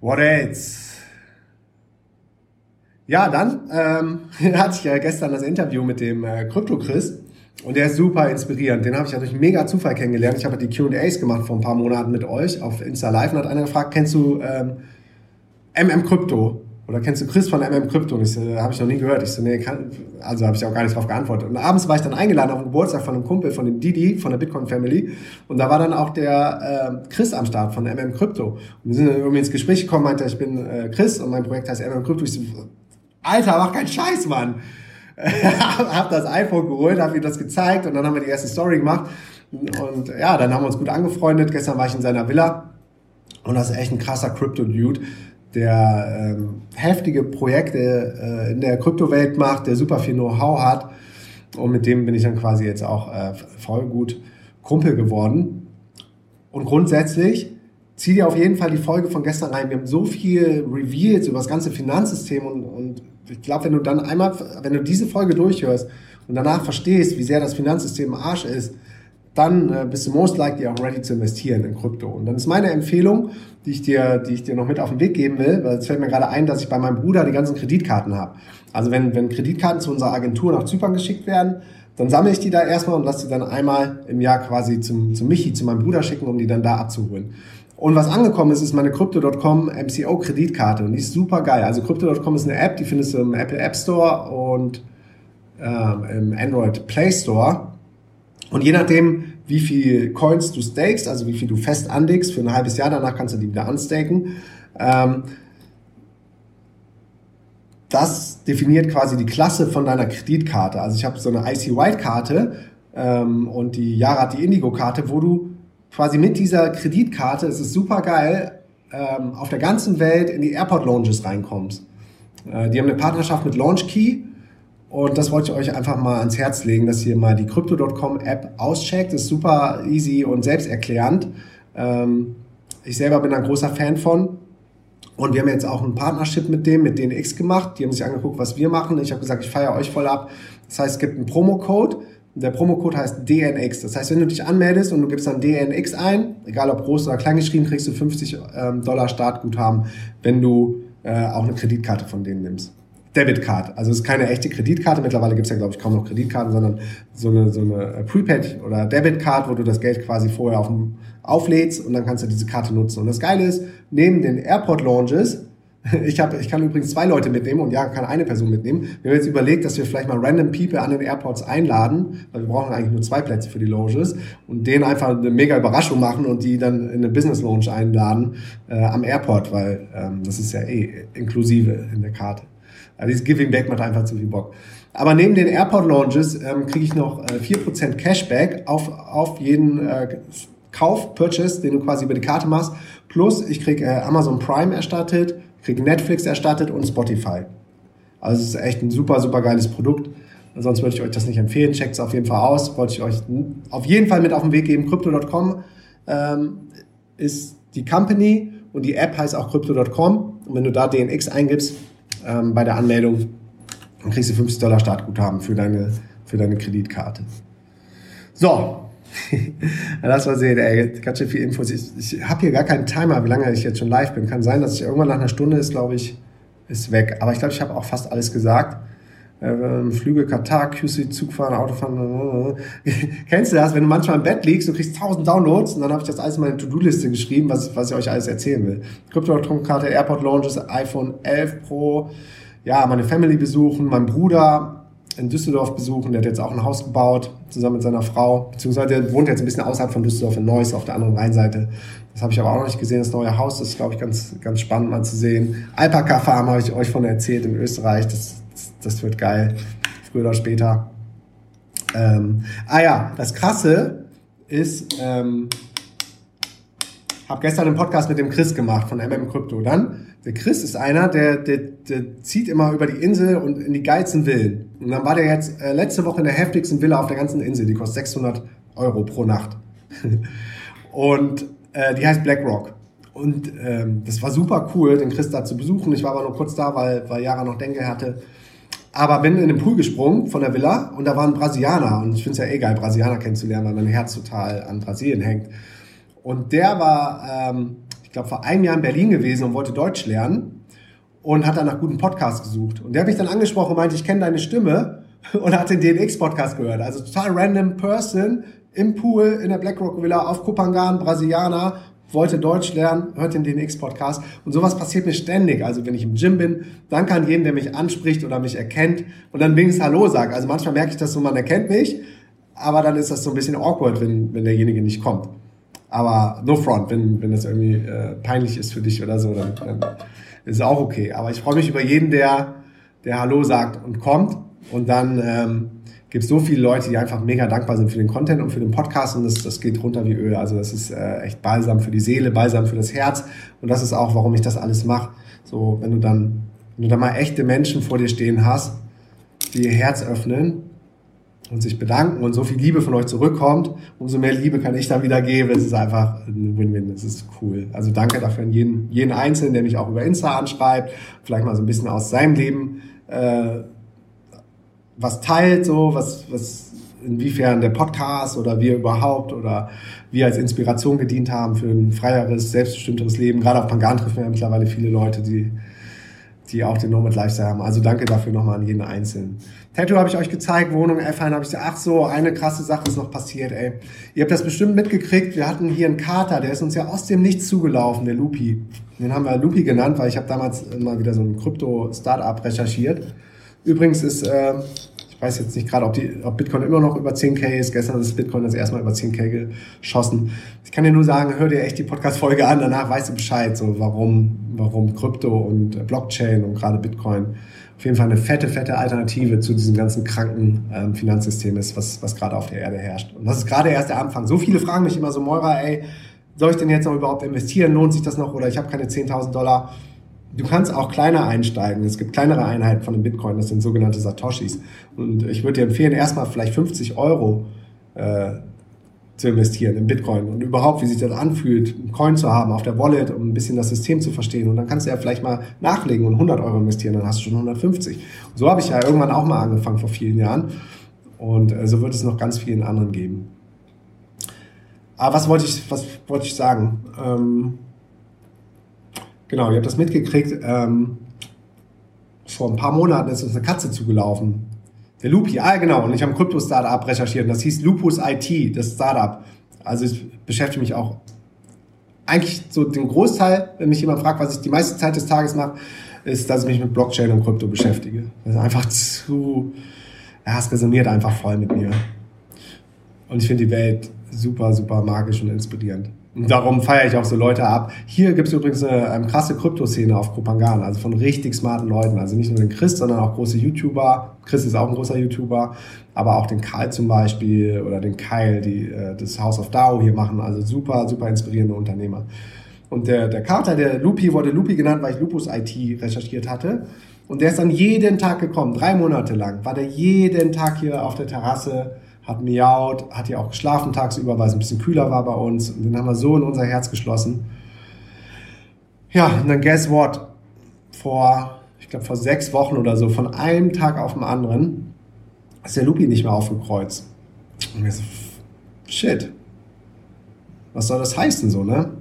what else? Ja, dann ähm, hatte ich ja gestern das Interview mit dem äh, Crypto Chris und der ist super inspirierend. Den habe ich ja durch mega Zufall kennengelernt. Ich habe die Q&As gemacht vor ein paar Monaten mit euch auf Insta Live und hat einer gefragt, kennst du ähm, MM Crypto? Oder kennst du Chris von MM Crypto? Und ich so, habe ich noch nie gehört. Ich so, nee, kann, also habe ich auch gar nicht drauf geantwortet. Und abends war ich dann eingeladen auf den Geburtstag von einem Kumpel, von dem Didi, von der Bitcoin Family. Und da war dann auch der äh, Chris am Start von MM Crypto. Und wir sind dann irgendwie ins Gespräch gekommen, meinte, ich bin äh, Chris und mein Projekt heißt MM Crypto. Ich so, Alter, mach keinen Scheiß, Mann. hab das iPhone geholt, hab ihm das gezeigt und dann haben wir die erste Story gemacht. Und ja, dann haben wir uns gut angefreundet. Gestern war ich in seiner Villa und das ist echt ein krasser Crypto-Dude der ähm, heftige Projekte äh, in der Kryptowelt macht, der super viel Know-how hat. Und mit dem bin ich dann quasi jetzt auch äh, voll gut Kumpel geworden. Und grundsätzlich zieh dir auf jeden Fall die Folge von gestern rein. Wir haben so viel Reveals über das ganze Finanzsystem und, und ich glaube, wenn du dann einmal, wenn du diese Folge durchhörst und danach verstehst, wie sehr das Finanzsystem Arsch ist, dann äh, bist du most likely auch ready zu investieren in Krypto. Und dann ist meine Empfehlung, die ich dir, die ich dir noch mit auf den Weg geben will, weil es fällt mir gerade ein, dass ich bei meinem Bruder die ganzen Kreditkarten habe. Also wenn, wenn Kreditkarten zu unserer Agentur nach Zypern geschickt werden, dann sammle ich die da erstmal und lasse die dann einmal im Jahr quasi zum, zum Michi, zu meinem Bruder schicken, um die dann da abzuholen. Und was angekommen ist, ist meine Crypto.com MCO Kreditkarte und die ist super geil. Also Crypto.com ist eine App, die findest du im Apple App Store und ähm, im Android Play Store. Und je nachdem, wie viel Coins du stakest, also wie viel du fest anlegst für ein halbes Jahr, danach kannst du die wieder unstaken. Ähm, das definiert quasi die Klasse von deiner Kreditkarte. Also ich habe so eine IC White Karte ähm, und die Yara die Indigo Karte, wo du quasi mit dieser Kreditkarte, es ist super geil, ähm, auf der ganzen Welt in die Airport Lounges reinkommst. Äh, die haben eine Partnerschaft mit Launch Key und das wollte ich euch einfach mal ans Herz legen, dass ihr mal die Crypto.com App auscheckt. Das ist super easy und selbsterklärend. Ähm, ich selber bin ein großer Fan von. Und wir haben jetzt auch ein Partnership mit dem, mit DNX gemacht. Die haben sich angeguckt, was wir machen. Ich habe gesagt, ich feiere euch voll ab. Das heißt, es gibt einen Promocode. Der Promocode heißt DNX. Das heißt, wenn du dich anmeldest und du gibst dann DNX ein, egal ob groß oder klein geschrieben, kriegst du 50 ähm, Dollar Startguthaben, wenn du äh, auch eine Kreditkarte von denen nimmst. Debitcard. Also es ist keine echte Kreditkarte. Mittlerweile gibt es ja, glaube ich, kaum noch Kreditkarten, sondern so eine, so eine äh, Prepaid oder Debitcard, wo du das Geld quasi vorher auf dem, auflädst und dann kannst du diese Karte nutzen. Und das Geile ist, neben den Airport Launches Ich, hab, ich kann übrigens zwei Leute mitnehmen und ja, kann eine Person mitnehmen. Wir haben jetzt überlegt, dass wir vielleicht mal random People an den Airports einladen, weil wir brauchen eigentlich nur zwei Plätze für die Lounges und denen einfach eine mega Überraschung machen und die dann in eine Business Lounge einladen äh, am Airport, weil ähm, das ist ja eh inklusive in der Karte. Also dieses Giving Back macht einfach zu viel Bock. Aber neben den Airport Lounges ähm, kriege ich noch äh, 4% Cashback auf, auf jeden äh, Kauf, Purchase, den du quasi über die Karte machst. Plus ich kriege äh, Amazon Prime erstattet, kriege Netflix erstattet und Spotify. Also es ist echt ein super, super geiles Produkt. Sonst würde ich euch das nicht empfehlen. Checkt es auf jeden Fall aus. Wollte ich euch auf jeden Fall mit auf den Weg geben. Crypto.com ähm, ist die Company und die App heißt auch Crypto.com. Und wenn du da DNX eingibst ähm, bei der Anmeldung, dann kriegst du 50 Dollar Startguthaben für deine, für deine Kreditkarte. So, Lass mal sehen, ey, ganz schön viel Infos. Ich, ich habe hier gar keinen Timer, wie lange ich jetzt schon live bin. Kann sein, dass ich irgendwann nach einer Stunde ist, glaube ich, ist weg. Aber ich glaube, ich habe auch fast alles gesagt. Ähm, Flüge, Katar, QC, Zugfahren, Autofahren. Kennst du das, wenn du manchmal im Bett liegst, du kriegst tausend Downloads und dann habe ich das alles in meine To-Do-Liste geschrieben, was, was ich euch alles erzählen will. Krypto-Karte, Airport Launches, iPhone 11 Pro, ja, meine Family besuchen, mein Bruder, in Düsseldorf besuchen. Der hat jetzt auch ein Haus gebaut, zusammen mit seiner Frau. Beziehungsweise der wohnt jetzt ein bisschen außerhalb von Düsseldorf in Neuss auf der anderen Rheinseite. Das habe ich aber auch noch nicht gesehen, das neue Haus. Das ist, glaube ich, ganz, ganz spannend mal zu sehen. Alpaka Farm habe ich euch von erzählt in Österreich. Das, das, das wird geil. Früher oder später. Ähm, ah ja, das Krasse ist, ähm, habe gestern einen Podcast mit dem Chris gemacht von MM Crypto. Dann der Chris ist einer, der, der, der zieht immer über die Insel und in die geilsten Villen. Und dann war der jetzt äh, letzte Woche in der heftigsten Villa auf der ganzen Insel. Die kostet 600 Euro pro Nacht. und äh, die heißt Black Rock. Und ähm, das war super cool, den Chris da zu besuchen. Ich war aber nur kurz da, weil, weil Jara noch Denke hatte. Aber bin in den Pool gesprungen von der Villa und da waren Brasilianer. Und ich finde es ja eh geil, Brasilianer kennenzulernen, weil mein Herz total an Brasilien hängt. Und der war... Ähm, ich glaube, vor einem Jahr in Berlin gewesen und wollte Deutsch lernen und hat dann nach guten Podcasts gesucht. Und der hat mich dann angesprochen und meinte, ich kenne deine Stimme und hat den DNX-Podcast gehört. Also total random Person im Pool in der BlackRock Villa auf Kupangan, Brasilianer, wollte Deutsch lernen, hört den DNX-Podcast. Und sowas passiert mir ständig. Also wenn ich im Gym bin, dann kann jeden, der mich anspricht oder mich erkennt und dann wenigstens Hallo sagt. Also manchmal merke ich das so, man erkennt mich, aber dann ist das so ein bisschen awkward, wenn, wenn derjenige nicht kommt. Aber no front, wenn, wenn das irgendwie äh, peinlich ist für dich oder so, dann, dann ist es auch okay. Aber ich freue mich über jeden, der, der Hallo sagt und kommt. Und dann ähm, gibt es so viele Leute, die einfach mega dankbar sind für den Content und für den Podcast und das, das geht runter wie Öl. Also das ist äh, echt balsam für die Seele, balsam für das Herz. Und das ist auch, warum ich das alles mache. So, wenn du dann, wenn du dann mal echte Menschen vor dir stehen hast, die ihr Herz öffnen und sich bedanken und so viel Liebe von euch zurückkommt, umso mehr Liebe kann ich dann wieder geben. Es ist einfach ein Win-Win, es ist cool. Also danke dafür an jeden, jeden Einzelnen, der mich auch über Insta anschreibt, vielleicht mal so ein bisschen aus seinem Leben äh, was teilt, so was, was inwiefern der Podcast oder wir überhaupt oder wir als Inspiration gedient haben für ein freieres, selbstbestimmteres Leben. Gerade auf Pangan treffen wir ja mittlerweile viele Leute, die die auch den Nomad Lifestyle haben. Also danke dafür nochmal an jeden Einzelnen. Tattoo habe ich euch gezeigt, Wohnung F1 habe ich gesagt, ach so, eine krasse Sache ist noch passiert, ey. Ihr habt das bestimmt mitgekriegt, wir hatten hier einen Kater, der ist uns ja aus dem Nichts zugelaufen, der Lupi. Den haben wir Lupi genannt, weil ich habe damals mal wieder so ein Krypto-Startup recherchiert. Übrigens ist äh, ich weiß jetzt nicht gerade, ob, ob Bitcoin immer noch über 10k ist. Gestern ist Bitcoin das erste Mal über 10k geschossen. Ich kann dir nur sagen, hör dir echt die Podcast-Folge an, danach weißt du Bescheid, so warum, warum Krypto und Blockchain und gerade Bitcoin auf jeden Fall eine fette, fette Alternative zu diesem ganzen kranken ähm, Finanzsystem ist, was, was gerade auf der Erde herrscht. Und das ist gerade erst der Anfang. So viele fragen mich immer so, Moira, ey, soll ich denn jetzt noch überhaupt investieren? Lohnt sich das noch? Oder ich habe keine 10.000 Dollar. Du kannst auch kleiner einsteigen. Es gibt kleinere Einheiten von dem Bitcoin, das sind sogenannte Satoshis. Und ich würde dir empfehlen, erstmal vielleicht 50 Euro äh, zu investieren in Bitcoin und überhaupt, wie sich das anfühlt, einen Coin zu haben auf der Wallet, um ein bisschen das System zu verstehen. Und dann kannst du ja vielleicht mal nachlegen und 100 Euro investieren, dann hast du schon 150. Und so habe ich ja irgendwann auch mal angefangen vor vielen Jahren. Und äh, so wird es noch ganz vielen anderen geben. Aber was wollte ich, was wollte ich sagen? Ähm, Genau, ihr habt das mitgekriegt. Ähm, vor ein paar Monaten ist uns eine Katze zugelaufen. Der Lupi, ah genau, und ich habe ein Krypto-Startup recherchiert und das hieß Lupus IT, das Startup. Also ich beschäftige mich auch eigentlich so den Großteil, wenn mich jemand fragt, was ich die meiste Zeit des Tages mache, ist, dass ich mich mit Blockchain und Krypto beschäftige. Das ist einfach zu, ja, es resoniert einfach voll mit mir. Und ich finde die Welt super, super magisch und inspirierend. Darum feiere ich auch so Leute ab. Hier gibt es übrigens eine, eine krasse Krypto-Szene auf Kopangan, also von richtig smarten Leuten. Also nicht nur den Chris, sondern auch große YouTuber. Chris ist auch ein großer YouTuber, aber auch den Karl zum Beispiel oder den Kyle, die äh, das House of DAO hier machen. Also super, super inspirierende Unternehmer. Und der, der Carter, der Lupi, wurde Lupi genannt, weil ich Lupus IT recherchiert hatte. Und der ist dann jeden Tag gekommen, drei Monate lang, war der jeden Tag hier auf der Terrasse hat miaut, hat ja auch geschlafen tagsüber, weil es ein bisschen kühler war bei uns. Und den haben wir so in unser Herz geschlossen. Ja, und dann guess what? Vor, ich glaube, vor sechs Wochen oder so, von einem Tag auf den anderen, ist der Lupi nicht mehr aufgekreuzt. Und mir so, shit. Was soll das heißen so, ne?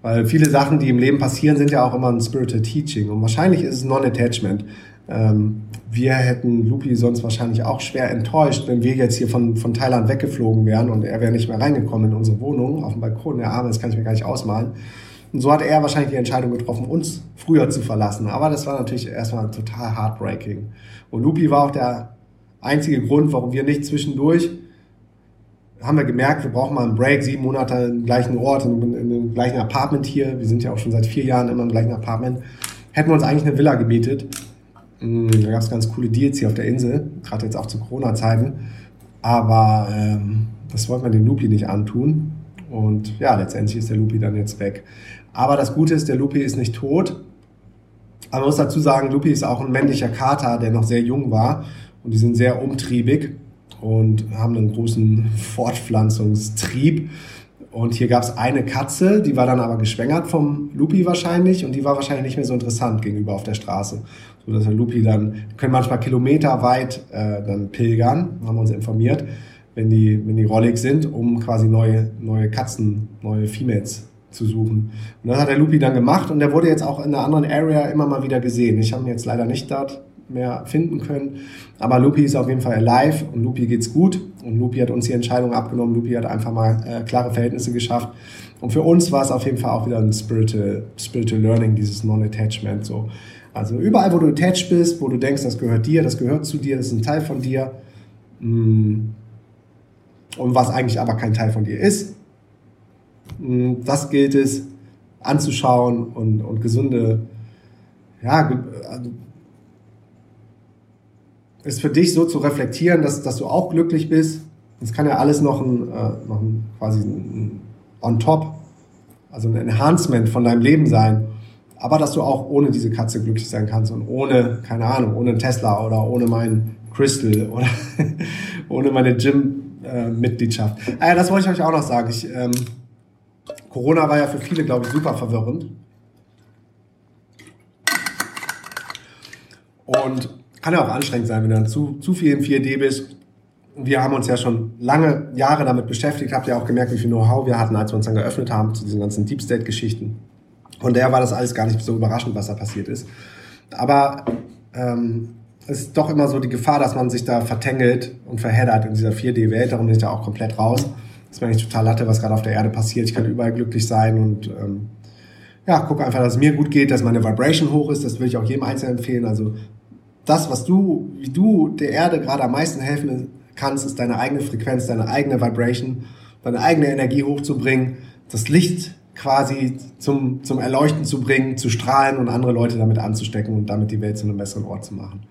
Weil viele Sachen, die im Leben passieren, sind ja auch immer ein Spiritual Teaching. Und wahrscheinlich ist es Non-Attachment. Ähm, wir hätten Lupi sonst wahrscheinlich auch schwer enttäuscht, wenn wir jetzt hier von, von Thailand weggeflogen wären und er wäre nicht mehr reingekommen in unsere Wohnung auf dem Balkon. Der Arme, das kann ich mir gar nicht ausmalen. Und so hat er wahrscheinlich die Entscheidung getroffen, uns früher zu verlassen. Aber das war natürlich erstmal total heartbreaking. Und Lupi war auch der einzige Grund, warum wir nicht zwischendurch haben wir gemerkt, wir brauchen mal einen Break, sieben Monate im gleichen Ort, in, in, dem gleichen Apartment hier. Wir sind ja auch schon seit vier Jahren immer im gleichen Apartment. Hätten wir uns eigentlich eine Villa gemietet Mm, da gab es ganz coole Deals hier auf der Insel, gerade jetzt auch zu Corona-Zeiten. Aber ähm, das wollte man dem Lupi nicht antun. Und ja, letztendlich ist der Lupi dann jetzt weg. Aber das Gute ist, der Lupi ist nicht tot. Aber man muss dazu sagen, Lupi ist auch ein männlicher Kater, der noch sehr jung war. Und die sind sehr umtriebig und haben einen großen Fortpflanzungstrieb. Und hier gab es eine Katze, die war dann aber geschwängert vom Lupi wahrscheinlich und die war wahrscheinlich nicht mehr so interessant gegenüber auf der Straße. So dass der Lupi dann, können manchmal kilometerweit äh, dann pilgern, haben wir uns informiert, wenn die, wenn die rollig sind, um quasi neue, neue Katzen, neue Females zu suchen. Und das hat der Lupi dann gemacht und der wurde jetzt auch in einer anderen Area immer mal wieder gesehen. Ich habe ihn jetzt leider nicht dort mehr finden können. Aber Lupi ist auf jeden Fall alive und Lupi geht's gut. Und Lupi hat uns die Entscheidung abgenommen. Lupi hat einfach mal äh, klare Verhältnisse geschafft. Und für uns war es auf jeden Fall auch wieder ein Spiritual, Spiritual Learning, dieses Non-Attachment. So. Also überall, wo du attached bist, wo du denkst, das gehört dir, das gehört zu dir, das ist ein Teil von dir. Mm, und was eigentlich aber kein Teil von dir ist, mm, das gilt es anzuschauen und, und gesunde, ja, also ist für dich so zu reflektieren, dass, dass du auch glücklich bist. Es kann ja alles noch ein, äh, noch ein quasi ein on top, also ein Enhancement von deinem Leben sein. Aber dass du auch ohne diese Katze glücklich sein kannst und ohne, keine Ahnung, ohne Tesla oder ohne meinen Crystal oder ohne meine Gym-Mitgliedschaft. Äh, ja, das wollte ich euch auch noch sagen. Ich, ähm, Corona war ja für viele, glaube ich, super verwirrend. Und kann ja auch anstrengend sein, wenn du dann zu, zu viel in 4D bist. Wir haben uns ja schon lange Jahre damit beschäftigt, habt ihr auch gemerkt, wie viel Know-how wir hatten, als wir uns dann geöffnet haben zu diesen ganzen Deep State-Geschichten. Von daher war das alles gar nicht so überraschend, was da passiert ist. Aber ähm, es ist doch immer so die Gefahr, dass man sich da vertängelt und verheddert in dieser 4D-Welt. Darum bin ich da auch komplett raus. Das ist mir eigentlich total latte, was gerade auf der Erde passiert. Ich kann überall glücklich sein und ähm, ja, gucke einfach, dass es mir gut geht, dass meine Vibration hoch ist. Das würde ich auch jedem Einzelnen empfehlen. Also das, was du, wie du der Erde gerade am meisten helfen kannst, ist deine eigene Frequenz, deine eigene Vibration, deine eigene Energie hochzubringen, das Licht quasi zum, zum Erleuchten zu bringen, zu strahlen und andere Leute damit anzustecken und damit die Welt zu einem besseren Ort zu machen.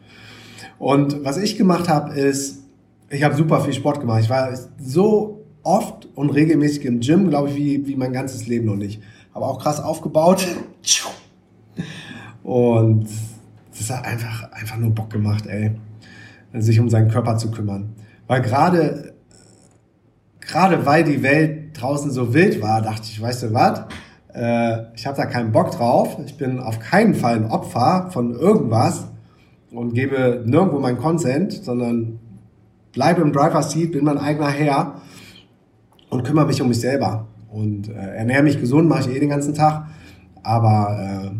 Und was ich gemacht habe, ist, ich habe super viel Sport gemacht. Ich war so oft und regelmäßig im Gym, glaube ich, wie, wie mein ganzes Leben noch nicht. Aber auch krass aufgebaut. Und das hat einfach, einfach nur Bock gemacht, ey, sich um seinen Körper zu kümmern. Weil gerade, gerade weil die Welt draußen so wild war, dachte ich, weißt du was? Äh, ich habe da keinen Bock drauf. Ich bin auf keinen Fall ein Opfer von irgendwas und gebe nirgendwo meinen Consent, sondern bleibe im Driver Seat, bin mein eigener Herr und kümmere mich um mich selber. Und äh, ernähre mich gesund, mache ich eh den ganzen Tag. Aber äh,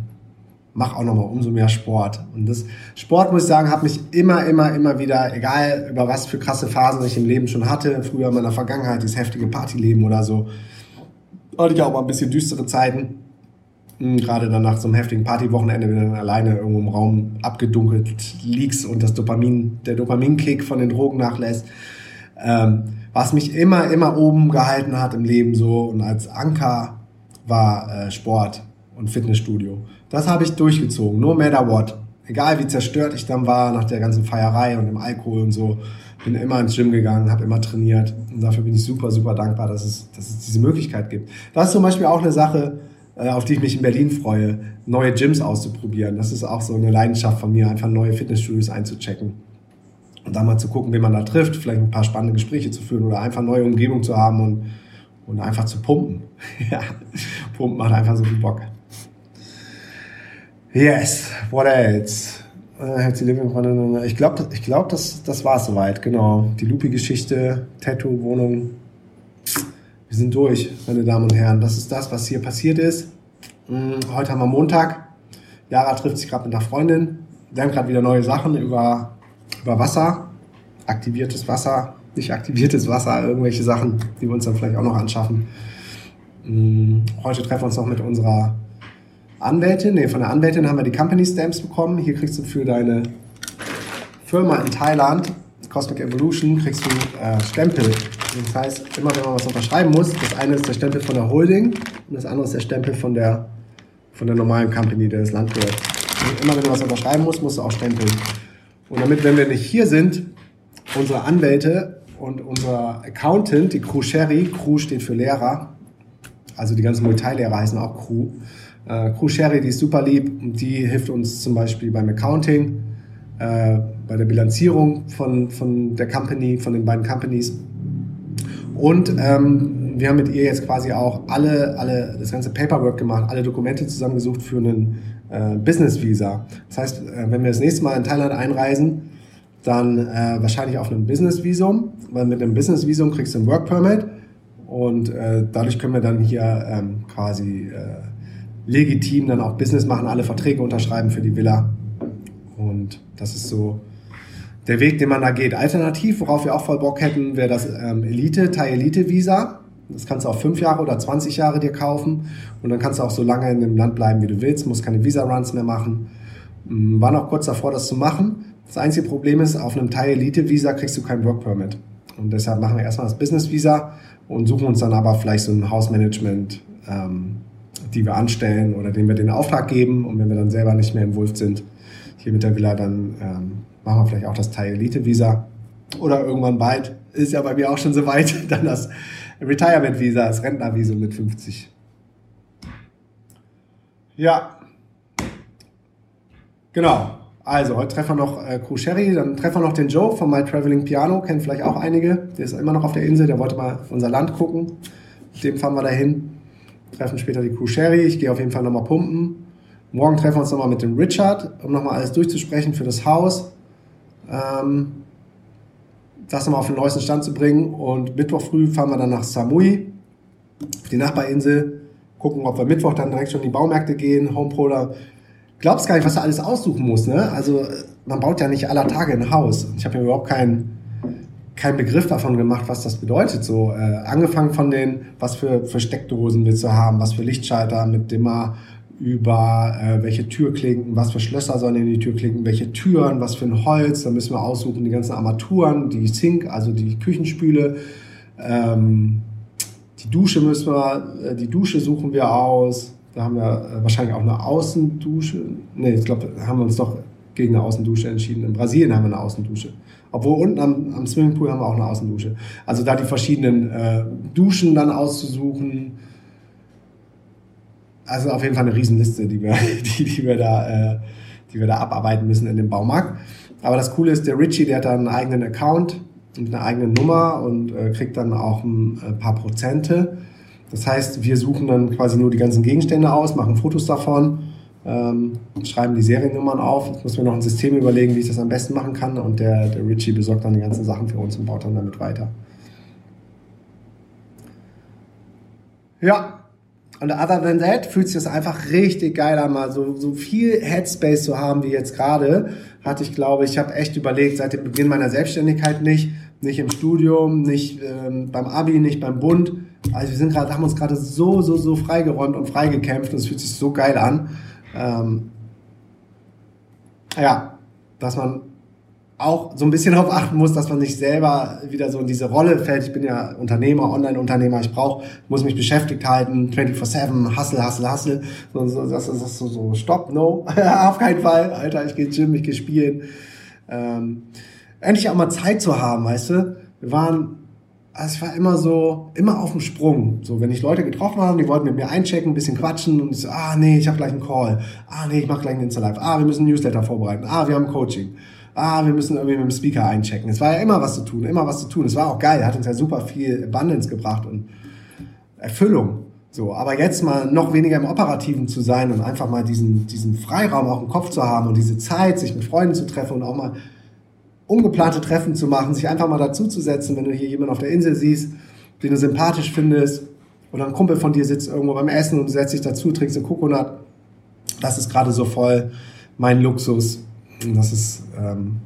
mach auch nochmal umso mehr Sport. Und das Sport, muss ich sagen, hat mich immer, immer, immer wieder, egal über was für krasse Phasen ich im Leben schon hatte, früher in meiner Vergangenheit, dieses heftige Partyleben oder so, hatte ich auch mal ein bisschen düstere Zeiten. Hm, Gerade dann nach so einem heftigen Partywochenende, wenn du dann alleine irgendwo im Raum abgedunkelt liegst und das Dopamin, der Dopaminkick von den Drogen nachlässt. Ähm, was mich immer, immer oben gehalten hat im Leben so und als Anker war äh, Sport und Fitnessstudio. Das habe ich durchgezogen, no matter what. Egal wie zerstört ich dann war nach der ganzen Feierei und dem Alkohol und so, bin immer ins Gym gegangen, habe immer trainiert und dafür bin ich super, super dankbar, dass es, dass es diese Möglichkeit gibt. Das ist zum Beispiel auch eine Sache, äh, auf die ich mich in Berlin freue, neue Gyms auszuprobieren. Das ist auch so eine Leidenschaft von mir, einfach neue Fitnessstudios einzuchecken und da mal zu gucken, wen man da trifft, vielleicht ein paar spannende Gespräche zu führen oder einfach neue Umgebung zu haben und, und einfach zu pumpen. ja, pumpen macht einfach so viel Bock. Yes, what else? Äh, ich glaube, ich glaub, das, das war es soweit, genau. Die Lupi-Geschichte, Tattoo, Wohnung. Wir sind durch, meine Damen und Herren. Das ist das, was hier passiert ist. Hm, heute haben wir Montag. Jara trifft sich gerade mit einer Freundin. Lernt gerade wieder neue Sachen über, über Wasser. Aktiviertes Wasser, nicht aktiviertes Wasser, irgendwelche Sachen, die wir uns dann vielleicht auch noch anschaffen. Hm, heute treffen wir uns noch mit unserer Anwältin, nee, von der Anwältin haben wir die Company Stamps bekommen. Hier kriegst du für deine Firma in Thailand, Cosmic Evolution, kriegst du äh, Stempel. Das heißt, immer wenn man was unterschreiben muss, das eine ist der Stempel von der Holding und das andere ist der Stempel von der, von der normalen Company, der das Land gehört. Und immer wenn du was unterschreiben musst, musst du auch stempeln. Und damit, wenn wir nicht hier sind, unsere Anwälte und unser Accountant, die Crew Sherry, Crew steht für Lehrer, also die ganzen Muay Thai-Lehrer heißen auch Crew, äh, Crew Sherry, die ist super lieb und die hilft uns zum Beispiel beim Accounting, äh, bei der Bilanzierung von, von der Company, von den beiden Companies. Und ähm, wir haben mit ihr jetzt quasi auch alle, alle, das ganze Paperwork gemacht, alle Dokumente zusammengesucht für einen äh, Business Visa. Das heißt, äh, wenn wir das nächste Mal in Thailand einreisen, dann äh, wahrscheinlich auf einem Business Visum, weil mit einem Business Visum kriegst du ein Work Permit und äh, dadurch können wir dann hier ähm, quasi äh, legitim dann auch Business machen, alle Verträge unterschreiben für die Villa. Und das ist so der Weg, den man da geht. Alternativ, worauf wir auch voll Bock hätten, wäre das ähm, Elite, Thai Elite Visa. Das kannst du auch fünf Jahre oder 20 Jahre dir kaufen. Und dann kannst du auch so lange in dem Land bleiben, wie du willst, musst keine Visa-Runs mehr machen. Ähm, war noch kurz davor, das zu machen. Das einzige Problem ist, auf einem Thai Elite Visa kriegst du kein Work Permit. Und deshalb machen wir erstmal das Business Visa und suchen uns dann aber vielleicht so ein Hausmanagement ähm, die wir anstellen oder denen wir den Auftrag geben. Und wenn wir dann selber nicht mehr involviert sind, hier mit der Villa, dann ähm, machen wir vielleicht auch das Thai Elite Visa. Oder irgendwann bald, ist ja bei mir auch schon so weit, dann das Retirement Visa, das Rentnervisum mit 50. Ja. Genau. Also, heute treffen wir noch äh, Crew Sherry, dann treffen wir noch den Joe von My Traveling Piano, kennen vielleicht auch einige. Der ist immer noch auf der Insel, der wollte mal unser Land gucken. Mit dem fahren wir dahin treffen später die Crew Sherry. Ich gehe auf jeden Fall nochmal pumpen. Morgen treffen wir uns nochmal mit dem Richard, um nochmal alles durchzusprechen für das Haus. Ähm, das nochmal auf den neuesten Stand zu bringen. Und Mittwoch früh fahren wir dann nach Samui, auf die Nachbarinsel. Gucken, ob wir Mittwoch dann direkt schon in die Baumärkte gehen, HomePro da. Glaubst gar nicht, was du alles aussuchen musst. Ne? Also man baut ja nicht aller Tage ein Haus. Ich habe ja überhaupt keinen keinen Begriff davon gemacht, was das bedeutet. So äh, angefangen von den, was für, für Steckdosen willst du haben, was für Lichtschalter mit Dimmer, über äh, welche Türklinken, was für Schlösser sollen in die Tür klinken, welche Türen, was für ein Holz, da müssen wir aussuchen, die ganzen Armaturen, die Sink, also die Küchenspüle, ähm, die Dusche müssen wir, äh, die Dusche suchen wir aus, da haben wir äh, wahrscheinlich auch eine Außendusche, nee, ich glaube, haben wir uns doch gegen eine Außendusche entschieden. In Brasilien haben wir eine Außendusche. Obwohl unten am, am Swimmingpool haben wir auch eine Außendusche. Also da die verschiedenen äh, Duschen dann auszusuchen. Also auf jeden Fall eine Riesenliste, die wir, die, die wir da, äh, die wir da abarbeiten müssen in dem Baumarkt. Aber das Coole ist, der Richie, der hat da einen eigenen Account mit einer eigenen Nummer und äh, kriegt dann auch ein, ein paar Prozente. Das heißt, wir suchen dann quasi nur die ganzen Gegenstände aus, machen Fotos davon ähm, schreiben die Seriennummern auf. Ich muss mir noch ein System überlegen, wie ich das am besten machen kann. Und der, der Richie besorgt dann die ganzen Sachen für uns und baut dann damit weiter. Ja, und other than that fühlt sich das einfach richtig geil an, mal so, so viel Headspace zu haben wie jetzt gerade. Hatte ich, glaube ich, habe echt überlegt, seit dem Beginn meiner Selbstständigkeit nicht, nicht im Studium, nicht ähm, beim Abi, nicht beim Bund. Also wir sind gerade, haben uns gerade so, so, so freigeräumt und freigekämpft und es fühlt sich so geil an. Ähm, ja, dass man auch so ein bisschen darauf achten muss, dass man nicht selber wieder so in diese Rolle fällt. Ich bin ja Unternehmer, Online-Unternehmer, ich brauche, muss mich beschäftigt halten, 24-7, hustle, hustle, hustle. So, so, das ist so, so, stopp, no, auf keinen Fall, Alter, ich gehe Gym, ich gehe spielen. Ähm, endlich auch mal Zeit zu haben, weißt du? Wir waren, also ich war immer so, immer auf dem Sprung. So, wenn ich Leute getroffen habe, die wollten mit mir einchecken, ein bisschen quatschen und ich so, ah nee, ich habe gleich einen Call. Ah nee, ich mache gleich einen Insta-Live. Ah, wir müssen Newsletter vorbereiten. Ah, wir haben Coaching ah, wir müssen irgendwie mit dem Speaker einchecken. Es war ja immer was zu tun, immer was zu tun. Es war auch geil, hat uns ja super viel Abundance gebracht und Erfüllung. So, aber jetzt mal noch weniger im Operativen zu sein und einfach mal diesen, diesen Freiraum auch im Kopf zu haben und diese Zeit, sich mit Freunden zu treffen und auch mal ungeplante Treffen zu machen, sich einfach mal dazuzusetzen, wenn du hier jemanden auf der Insel siehst, den du sympathisch findest, oder ein Kumpel von dir sitzt irgendwo beim Essen und du setzt dich dazu, trinkst einen Coconut. Das ist gerade so voll mein Luxus. Und das ist, ähm,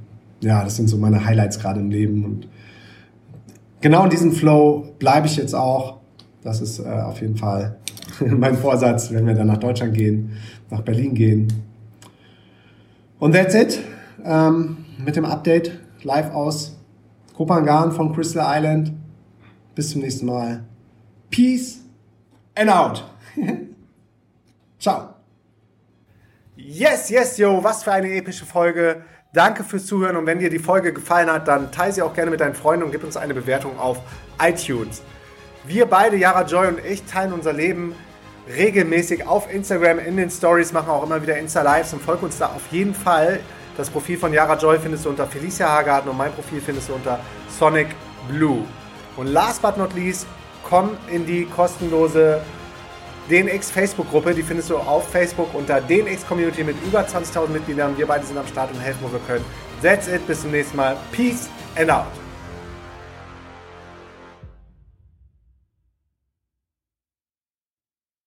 ja, das sind so meine Highlights gerade im Leben. Und genau in diesem Flow bleibe ich jetzt auch. Das ist äh, auf jeden Fall mein Vorsatz, wenn wir dann nach Deutschland gehen, nach Berlin gehen. Und that's it. Ähm, mit dem Update live aus Kopangan von Crystal Island. Bis zum nächsten Mal. Peace and out. Ciao. Yes, yes, yo, was für eine epische Folge. Danke fürs Zuhören und wenn dir die Folge gefallen hat, dann teile sie auch gerne mit deinen Freunden und gib uns eine Bewertung auf iTunes. Wir beide, Yara Joy und ich, teilen unser Leben regelmäßig auf Instagram in den Stories, machen auch immer wieder Insta-Lives und folge uns da auf jeden Fall. Das Profil von Yara Joy findest du unter Felicia Hagarten und mein Profil findest du unter Sonic Blue. Und last but not least, komm in die kostenlose DNX Facebook-Gruppe, die findest du auf Facebook unter DNX Community mit über 20.000 Mitgliedern. Wir beide sind am Start und helfen, wo wir können. That's it, bis zum nächsten Mal. Peace and out.